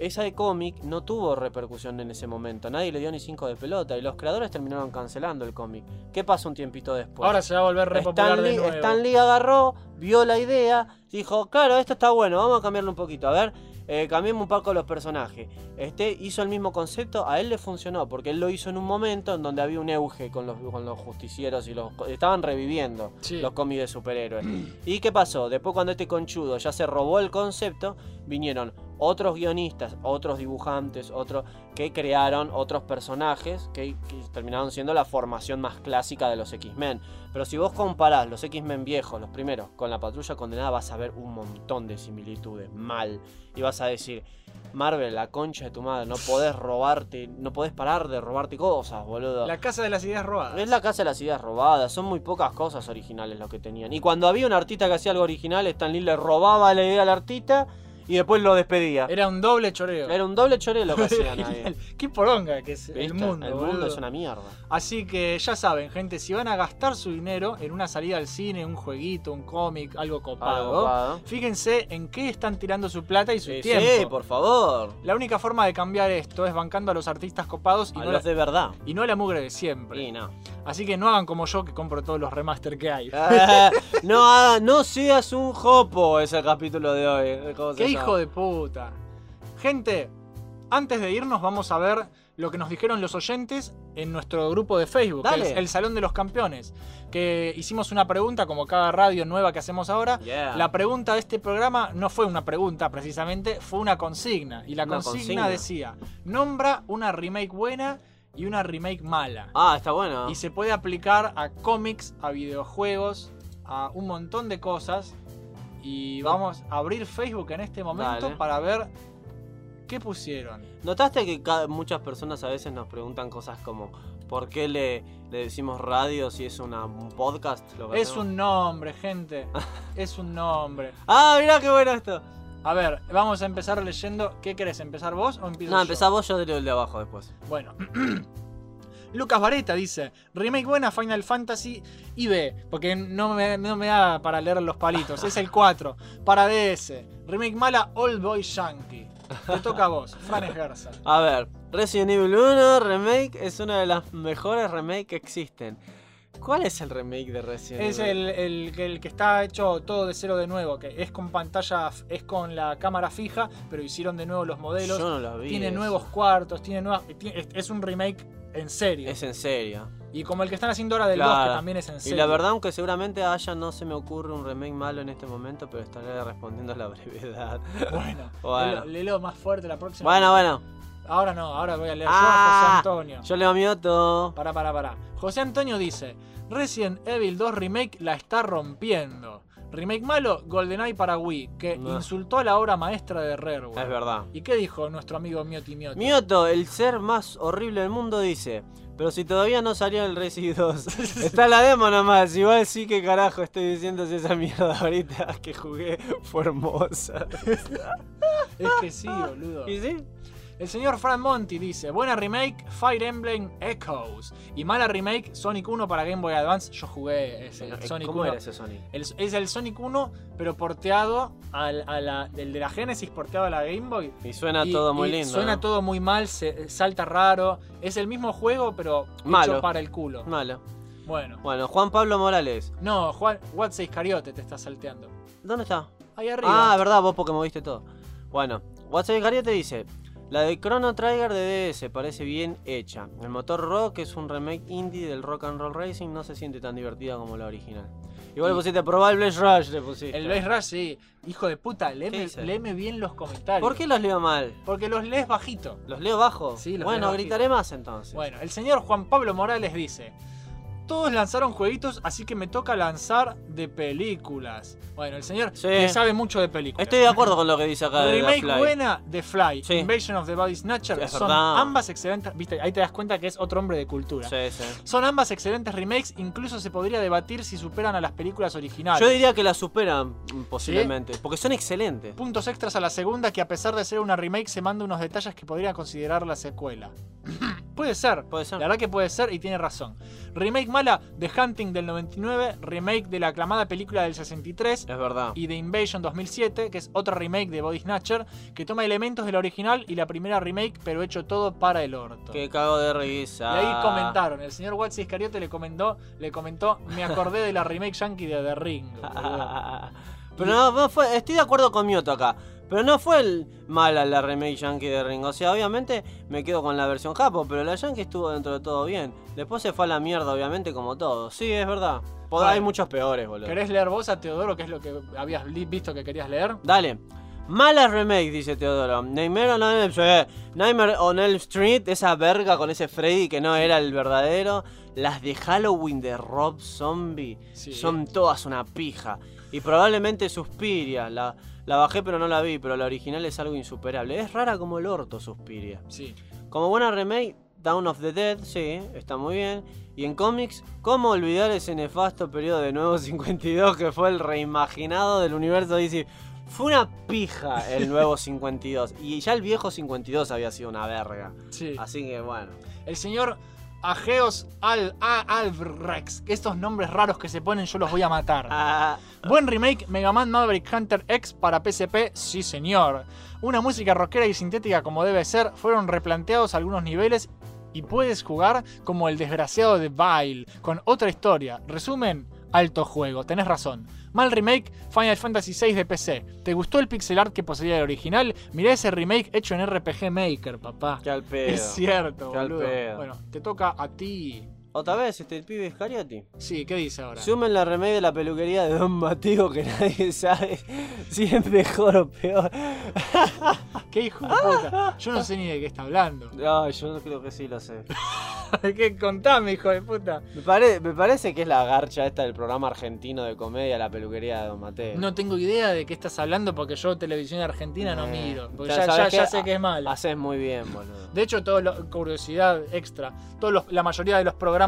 esa de cómic no tuvo repercusión en ese momento. Nadie le dio ni cinco de pelota y los creadores terminaron cancelando el cómic. ¿Qué pasa un tiempito después? Ahora se va a volver re popular Stan de Lee, nuevo. Stan Lee agarró, vio la idea, dijo, claro, esto está bueno, vamos a cambiarlo un poquito. A ver, eh, cambiemos un poco los personajes. Este hizo el mismo concepto, a él le funcionó, porque él lo hizo en un momento en donde había un euge con los, con los justicieros y los estaban reviviendo Sí. los cómics de superhéroes. [CLEARS THROAT] ¿Y qué pasó? Después cuando este conchudo ya se robó el concepto, vinieron otros guionistas, otros dibujantes, otros que crearon otros personajes que, que terminaron siendo la formación más clásica de los X-Men. Pero si vos comparás los X-Men viejos, los primeros, con la patrulla condenada, vas a ver un montón de similitudes, mal. Y vas a decir, Marvel, la concha de tu madre, no podés robarte, no podés parar de robarte cosas, boludo. La casa de las ideas robadas. Es la casa de las ideas robadas, son muy pocas cosas originales lo que tenían. Y cuando había un artista que hacía algo original, Stan Lee le robaba la idea al artista y después lo despedía. Era un doble choreo. Era un doble choreo lo que [LAUGHS] hacían ahí. Qué poronga que es el mundo. El mundo boludo. es una mierda. Así que ya saben, gente, si van a gastar su dinero en una salida al cine, un jueguito, un cómic, algo copado, Algo copado. fíjense en qué están tirando su plata y su Sí, tiempo. sí, por favor. La única forma de cambiar esto es bancando a los artistas copados y, A no, los la, de verdad. y no a la mugre de siempre. Y no. Así que no hagan como yo que compro todos los remaster que hay. Ah, [LAUGHS] no, no seas un jopo, es el capítulo de hoy. ¿Cómo se ¡Qué llama? hijo de puta! Gente, antes de irnos vamos a ver lo que nos dijeron los oyentes en nuestro grupo de Facebook, el, el Salón de los Campeones. Que hicimos una pregunta, como cada radio nueva que hacemos ahora. Yeah. La pregunta de este programa no fue una pregunta precisamente, fue una consigna. Y la consigna. decía: nombra una remake buena y una remake mala. Ah, está bueno. Y se puede aplicar a cómics, a videojuegos, a un montón de cosas. Y vamos a abrir Facebook en este momento Dale. para ver qué pusieron. ¿Notaste que muchas personas a veces nos preguntan cosas como ¿por qué le, le decimos radio si es una, un podcast? lo Es hacemos? un nombre, gente. [LAUGHS] es un nombre. Ah, mirá qué bueno esto. A ver, vamos a empezar leyendo. ¿Qué querés? ¿Empezar vos o empiezo No, yo? empezá vos, yo leo el de abajo después. Bueno. [CLEARS THROAT] Lucas Vareta dice, remake buena Final Fantasy y B, porque no me, no me da para leer los palitos, es el [LAUGHS] 4, para DS, remake mala Old Boy Yankee. Te toca a vos, Fran Esgarza. A ver, Resident Evil 1 Remake es una de las mejores remakes que existen. ¿Cuál es el remake de Resident Es el, el que- el que está hecho todo de cero de nuevo, que es con pantalla, es con la cámara fija, pero hicieron de nuevo los modelos. Yo no lo vi. tiene eso. nuevos cuartos, tiene nuevas, tiene- es- un remake en serio. Es en serio. Y como el que están haciendo ahora del 2, Claro. que también es en Y serio. la verdad, aunque seguramente haya, no se me ocurre un remake malo en este momento, pero estaré respondiendo a la brevedad. Bueno, [LAUGHS] Bueno. léelo- léelo más fuerte la próxima. Bueno, bueno. Ahora no, ahora voy a leer yo a Ah, José Antonio. Yo leo mi otro. Pará, pará, pará. José Antonio dice: Resident Evil 2 Remake la está rompiendo. Remake malo, GoldenEye para Wii, que No. insultó a la obra maestra de Rareware. Es verdad. ¿Y qué dijo nuestro amigo Mioti Mioti? Mioto, el ser más horrible del mundo, dice. Pero si todavía no salió el Resi 2, [LAUGHS] está la demo nomás. Igual sí que carajo estoy diciendo si esa mierda ahorita [LAUGHS] que jugué fue hermosa. [LAUGHS] Es que sí, boludo. ¿Y sí? El señor Fran Monti dice: Buena remake, Fire Emblem Echoes. Y mala remake, Sonic 1 para Game Boy Advance. Yo jugué ese, el Sonic ¿Cómo 1. era ese Sonic? El- es el Sonic 1, pero porteado al, a la, del de la Genesis, porteado a la Game Boy. Y suena Y- todo muy y lindo. Suena ¿no? todo muy mal, se, salta raro. Es el mismo juego, pero Malo. hecho para el culo. Malo. Bueno. Bueno, Juan Pablo Morales. No, Juan, What's Iscariote te está salteando. ¿Dónde está? Ahí arriba. Ah, verdad, vos porque moviste todo. Bueno, WhatsApp te dice: La de Chrono Trigger de DS parece bien hecha. El motor Rock es un remake indie del Rock and Roll Racing, no se siente tan divertida como la original. Igual le pusiste probar el Blaze Rush, le pusiste. el Blaze Rush, sí. Hijo de puta, ¿Qué léeme, bien los comentarios. ¿Por qué los leo mal? Porque los lees bajito. ¿Los leo bajo? Sí, los Bueno, leo gritaré más entonces. Bueno, el señor Juan Pablo Morales dice: Todos lanzaron jueguitos, así que me toca lanzar de películas. Bueno, el señor Sí. que sabe mucho de películas. Estoy de acuerdo con lo que dice acá de Remake Fly. buena de Fly, Sí. Invasion of the Body Snatcher, son verdad. ambas excelentes. Viste, ahí te das cuenta que es otro hombre de cultura. Sí, sí. Son ambas excelentes remakes, incluso se podría debatir si superan a las películas originales. Yo diría que la superan mm, posiblemente, porque son excelentes. Puntos extras a la segunda que a pesar de ser una remake se manda unos detalles que podría considerar la secuela. [CLEARS THROAT] puede ser. Puede ser. La verdad que puede ser y tiene razón. Remake mala de Hunting del 99, remake de la aclamada película del 63 Es verdad. y de Invasion 2007, que es otra remake de Body Snatcher, que toma elementos de la original y la primera remake, pero hecho todo para el orto. Que cago de risa. Y ahí comentaron, el señor Watsi Iscariote le comentó, le comentó, me acordé de la remake yankee de The Ring. boludo". [LAUGHS] Pero no, no fue, estoy de acuerdo con Mioto acá. Pero no fue el mala la remake yankee de Ring. O sea, obviamente me quedo con la versión japo, pero la yankee estuvo dentro de todo bien. Después se fue a la mierda, obviamente, como todo. Sí, es verdad. Pod-. Hay muchos peores, boludo. ¿Querés leer vos a Teodoro, que es lo que habías visto que querías leer? Dale. Mala remake, dice Teodoro. Nightmare on Elm, eh, Nightmare on Elm Street, esa verga con ese Freddy que no era el verdadero. Las de Halloween de Rob Zombie Sí. son todas una pija. Y probablemente Suspiria. La, la bajé pero no la vi, pero la original es algo insuperable. Es rara como el orto Suspiria. Sí. Como buena remake, Down of the Dead, sí, está muy bien. Y en cómics, ¿cómo olvidar ese nefasto periodo de Nuevo [LAUGHS] 52 que fue el reimaginado del universo DC? Fue una pija el nuevo [LAUGHS] 52. Y ya el viejo 52 había sido una verga. Sí. Así que bueno. El señor Ageos Al A- Albrecht. Estos nombres raros que se ponen yo los voy a matar. Ah, Buen remake Mega Man Maverick Hunter X para PSP, sí señor. Una música rockera y sintética como debe ser, fueron replanteados algunos niveles y puedes jugar como el desgraciado de Vile, con otra historia. Resumen, alto juego, tenés razón. Mal remake Final Fantasy VI de PC. ¿Te gustó el pixel art que poseía el original? Mirá ese remake hecho en RPG Maker, papá. qué al pedo. Es cierto, Qué al boludo. pedo. Bueno, te toca a ti. Otra vez, este pibe Iscariotti. Sí, ¿qué dice ahora? Sumen la remake de la peluquería de Don Mateo que [LAUGHS] nadie sabe si es mejor o peor. [LAUGHS] ¿Qué hijo de puta? Yo no sé ni de qué está hablando. No, yo creo que sí lo sé. [LAUGHS] ¿Qué contame, hijo de puta? Me, pare- me parece que es la garcha esta del programa argentino de comedia, la peluquería de Don Mateo. No tengo idea de qué estás hablando porque yo televisión argentina no Eh, miro. Porque ya ya, sabes ya- ya que sé que es malo. Haces muy bien, boludo. De hecho, todo lo- curiosidad extra. Todos los- la mayoría de los programas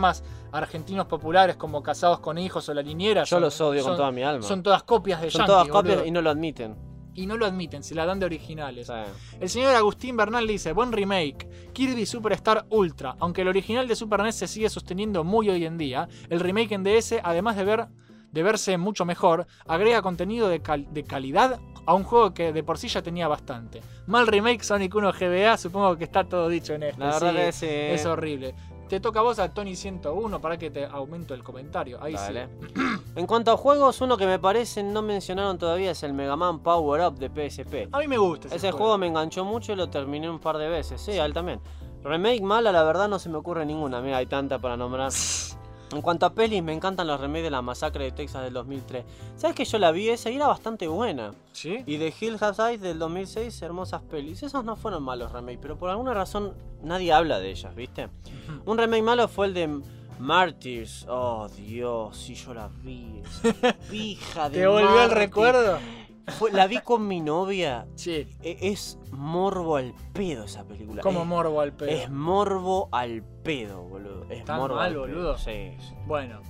argentinos populares como Casados con Hijos o La Niñera. Yo son- los odio con toda mi alma. Son todas copias de Son Yankee, todas copias boludo. y no lo admiten. Y no lo admiten, se la dan de originales. El señor Agustín Bernal dice, buen remake, Kirby Superstar Ultra. Aunque el original de Super NES se sigue sosteniendo muy hoy en día, el remake en DS, además de, ver, de verse mucho mejor, agrega contenido de, cal- de calidad a un juego que de por sí ya tenía bastante. Mal remake Sonic 1 GBA, supongo que está todo dicho en este. la verdad sí, que sí. Es horrible. Te toca a vos a Tony 101 para que te aumento el comentario. Ahí Dale. sí. [CLEARS THROAT] En cuanto a juegos, uno que me parece no mencionaron todavía es el Mega Man Power Up de PSP. A mí me gusta ese, Ese juego me enganchó mucho y lo terminé un par de veces. Sí, a él también. Remake mala, la verdad no se me ocurre ninguna. Mira, hay tanta para nombrar. [SNIFFS] En cuanto a pelis, me encantan los remakes de la masacre de Texas del 2003. ¿Sabes que yo la vi esa y era bastante buena? ¿Sí? Y de Hill House Eyes del 2006, hermosas pelis. Esos no fueron malos remakes, pero por alguna razón nadie habla de ellas, ¿viste? Un remake malo fue el de Martyrs. Oh, Dios, si yo la vi. [LAUGHS] esa Pija de ¿Te volvió el Martyrs. recuerdo? Fue- la vi con mi novia. Sí. E- Es morbo al pedo esa película. Como es, morbo al pedo. es morbo al pedo, boludo. Es ¿Tan morbo mal, al pedo. boludo? Sí, sí. Bueno,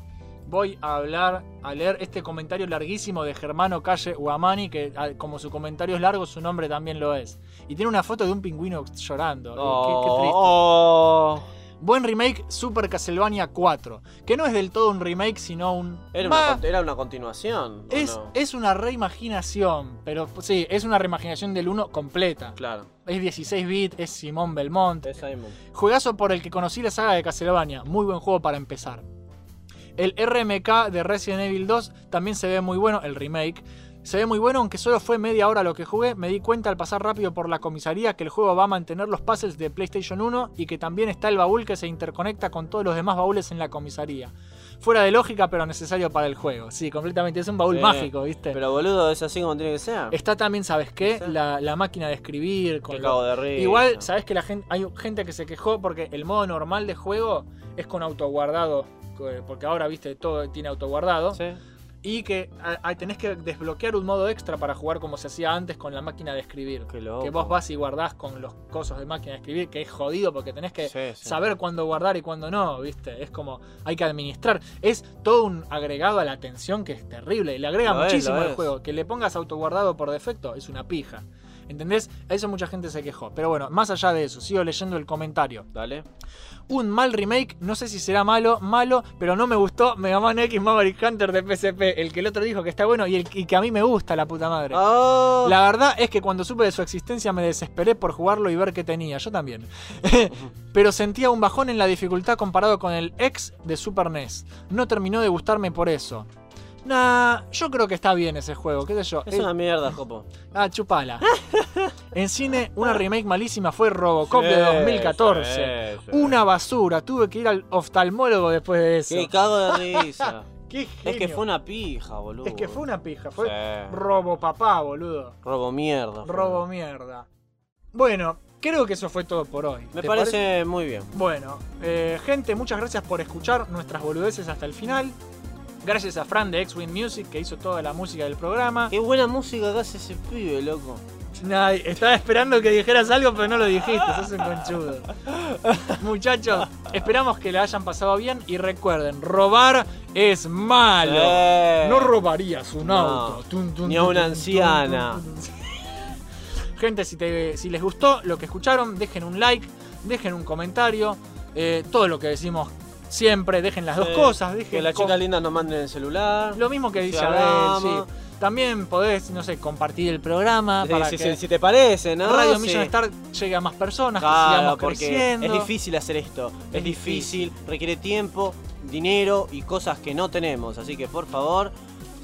voy a hablar, a leer este comentario larguísimo de Germano Calle Guamani, que ah, como su comentario es largo, su nombre también lo es. Y tiene una foto de un pingüino llorando. Qué- qué triste. Oh, Buen remake Super Castlevania 4, que no es del todo un remake, sino un... Era, una, era una continuación. ¿o es, no? es una reimaginación, pero sí, es una reimaginación del 1 completa. Claro, Es 16 bits, es Simón Belmont. es Simon. Juegazo por el que conocí la saga de Castlevania. Muy buen juego para empezar. El RMK de Resident Evil 2 también se ve muy bueno, el remake. Se ve muy bueno, aunque solo fue media hora lo que jugué. Me di cuenta al pasar rápido por la comisaría que el juego va a mantener los puzzles de PlayStation 1 y que también está el baúl que se interconecta con todos los demás baúles en la comisaría. Fuera de lógica, pero necesario para el juego. Sí, completamente. Es un baúl Sí, mágico, ¿viste? Pero boludo, es así como tiene que ser. Está también, ¿sabes qué? Sí. La, la máquina de escribir. Con lo- de risa. Igual, ¿sabes que la gente, hay gente que se quejó porque el modo normal de juego es con autoguardado porque ahora, viste, todo tiene autoguardado. Sí. Y que a- a- tenés que desbloquear un modo extra para jugar como se hacía antes con la máquina de escribir. Qué loco. Que vos vas y guardás con los cosos de máquina de escribir, que es jodido porque tenés que Sí, sí. saber cuándo guardar y cuándo no, ¿viste? Es como hay que administrar. Es todo un agregado a la atención que es terrible. Le agrega Lo muchísimo al es. juego. Que le pongas autoguardado por defecto es una pija. ¿Entendés? A eso mucha gente se quejó. Pero bueno, más allá de eso, sigo leyendo el comentario. Dale. Un mal remake, no sé si será malo, malo, pero no me gustó Mega Man X Maverick Hunter de PSP. El que el otro dijo que está bueno y el y que a mí me gusta, la puta madre. Oh. La verdad es que cuando supe de su existencia me desesperé por jugarlo y ver qué tenía. Yo también. [LAUGHS] Pero sentía un bajón en la dificultad comparado con el ex de Super NES. No terminó de gustarme por eso. Nah, yo creo que está bien ese juego, qué sé yo. Es Eh, una mierda, Jopo. Ah, chupala. [LAUGHS] en cine, una remake malísima fue Robocop de Sí, 2014. sí, sí. Una basura. Tuve que ir al oftalmólogo después de eso. Qué cago de risa. [LAUGHS] Qué es que fue una pija, boludo. Es que fue una pija. Fue robo papá, boludo. Robo mierda. Robo mierda. Bueno, creo que eso fue todo por hoy. Me ¿Te parece muy bien. Bueno, eh, gente, muchas gracias por escuchar nuestras boludeces hasta el final. Gracias a Fran de X-Wing Music que hizo toda la música del programa. Qué buena música que hace ese pibe, loco. Nah, estaba esperando que dijeras algo, pero no lo dijiste, sos un conchudo. Muchachos, esperamos que le hayan pasado bien y recuerden, robar es malo. Eh. No robarías un No, auto. Tun, tun, ni a una tun, anciana. Gente, si, te- si les gustó lo que escucharon, dejen un like, dejen un comentario. eh, todo lo que decimos siempre, dejen las dos Sí, cosas. Dejen Que las chicas lindas nos manden el celular. Lo mismo que dice Si Abel, sí. También podés, no sé, compartir el programa para que si te parece, ¿no? Radio. Million Star llegue a más personas, que Claro, sigamos porque creciendo. es difícil hacer esto. Es, difícil, requiere tiempo, dinero y cosas que no tenemos. Así que por favor,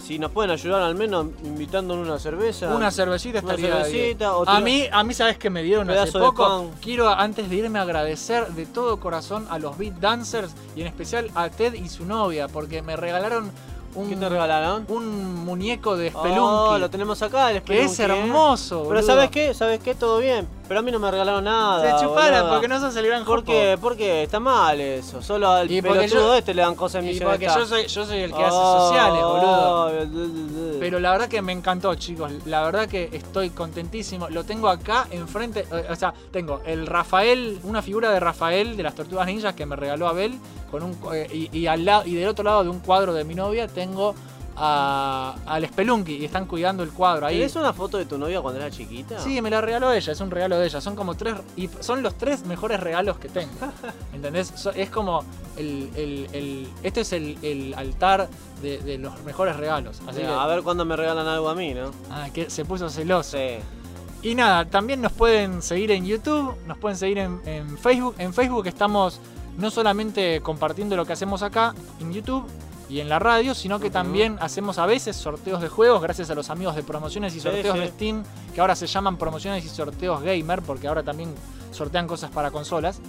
si nos pueden ayudar al menos invitándonos una cerveza. Una cervecita Una estaría cervecita, bien. A mí, a mí sabes que me dieron hace poco. Quiero antes de irme agradecer de todo corazón a los beat dancers y en especial a Ted y su novia porque me regalaron un ¿Qué te regalaron? un muñeco de Spelunky. Oh, lo tenemos acá, el que es Spelunky, ¿eh? hermoso, Pero. ¿sabes qué? ¿Sabes qué? Todo bien. Pero a mí no me regalaron nada. Se chupara boludo. porque no sos el gran ¿Por jopo. qué? Porque está mal eso. Solo al Y porque pelotudo yo- este le dan cosas en Y porque yo soy, yo soy el que hace sociales, boludo. Pero la verdad que me encantó, chicos. La verdad que estoy contentísimo. Lo tengo acá enfrente. eh, O sea, tengo el Rafael, una figura de Rafael de las Tortugas Ninjas que me regaló Abel. Con un, eh, y, y al lado, y del otro lado de un cuadro de mi novia tengo a, al Spelunky. Y están cuidando el cuadro ahí. ¿Tenés una foto de tu novia cuando era chiquita? Sí, me la regaló ella, es un regalo de ella. Son como tres. Y son los tres mejores regalos que tengo. [LAUGHS] ¿Entendés? So- Es como. El, el- el- este es el, el altar de, de los mejores regalos. Así Sí, que- A ver cuándo me regalan algo a mí, ¿no? Ah, que se puso celoso. Sí. Y nada, también nos pueden seguir en YouTube, nos pueden seguir en, en Facebook. En Facebook estamos no solamente compartiendo lo que hacemos acá en YouTube y en la radio, sino que también hacemos a veces sorteos de juegos gracias a los amigos de promociones y sorteos sí. de Steam, que ahora se llaman promociones y sorteos gamer, porque ahora también sortean cosas para consolas.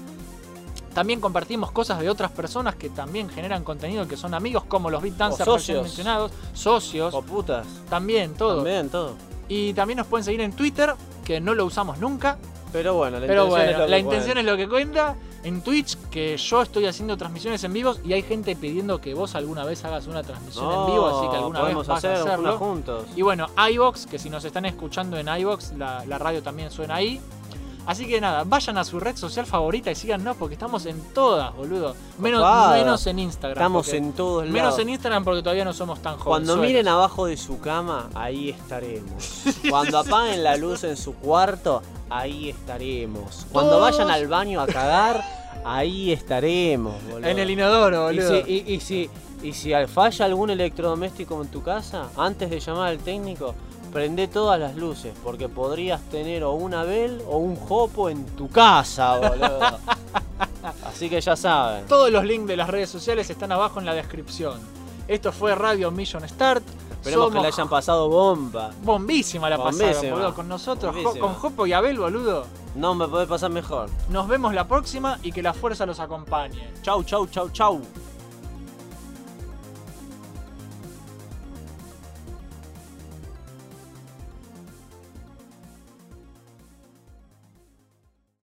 También compartimos cosas de otras personas que también generan contenido, que son amigos, como los Beat Dancers socios. mencionados, socios, O putas. también todo. También, todo. Y también nos pueden seguir en Twitter, que no lo usamos nunca. Pero bueno, la Pero intención bueno, es lo que la intención es lo que cuenta. En Twitch, que yo estoy haciendo transmisiones en vivos y hay gente pidiendo que vos alguna vez hagas una transmisión en vivo, así que alguna vez vas hacer a hacerlo. juntos. Y bueno, iVox, que si nos están escuchando en iVox, la, la radio también suena ahí. Así que nada, vayan a su red social favorita y síganos porque estamos en todas, boludo. Menos, menos en Instagram. Estamos porque- en todos lados. Menos en Instagram porque todavía no somos tan jóvenes. Cuando miren abajo de su cama, ahí estaremos. Cuando [LAUGHS] apaguen la luz en su cuarto, ahí estaremos. Cuando Todos- vayan al baño a cagar, ahí estaremos, boludo. En el inodoro, Y boludo. si, y, y si, y si al- falla algún electrodoméstico en tu casa, antes de llamar al técnico, prende todas las luces, porque podrías tener o una Bel o un Jopo en tu casa, boludo. [LAUGHS] Así que ya saben. Todos los links de las redes sociales están abajo en la descripción. Esto fue Radio Mission Start. Esperemos que le hayan pasado bomba. Bombísima la Bombísima. pasaron, boludo, con nosotros, jo- con Jopo y Abel, boludo. No me puede pasar mejor. Nos vemos la próxima y que la fuerza los acompañe. Chau, chau, chau, chau.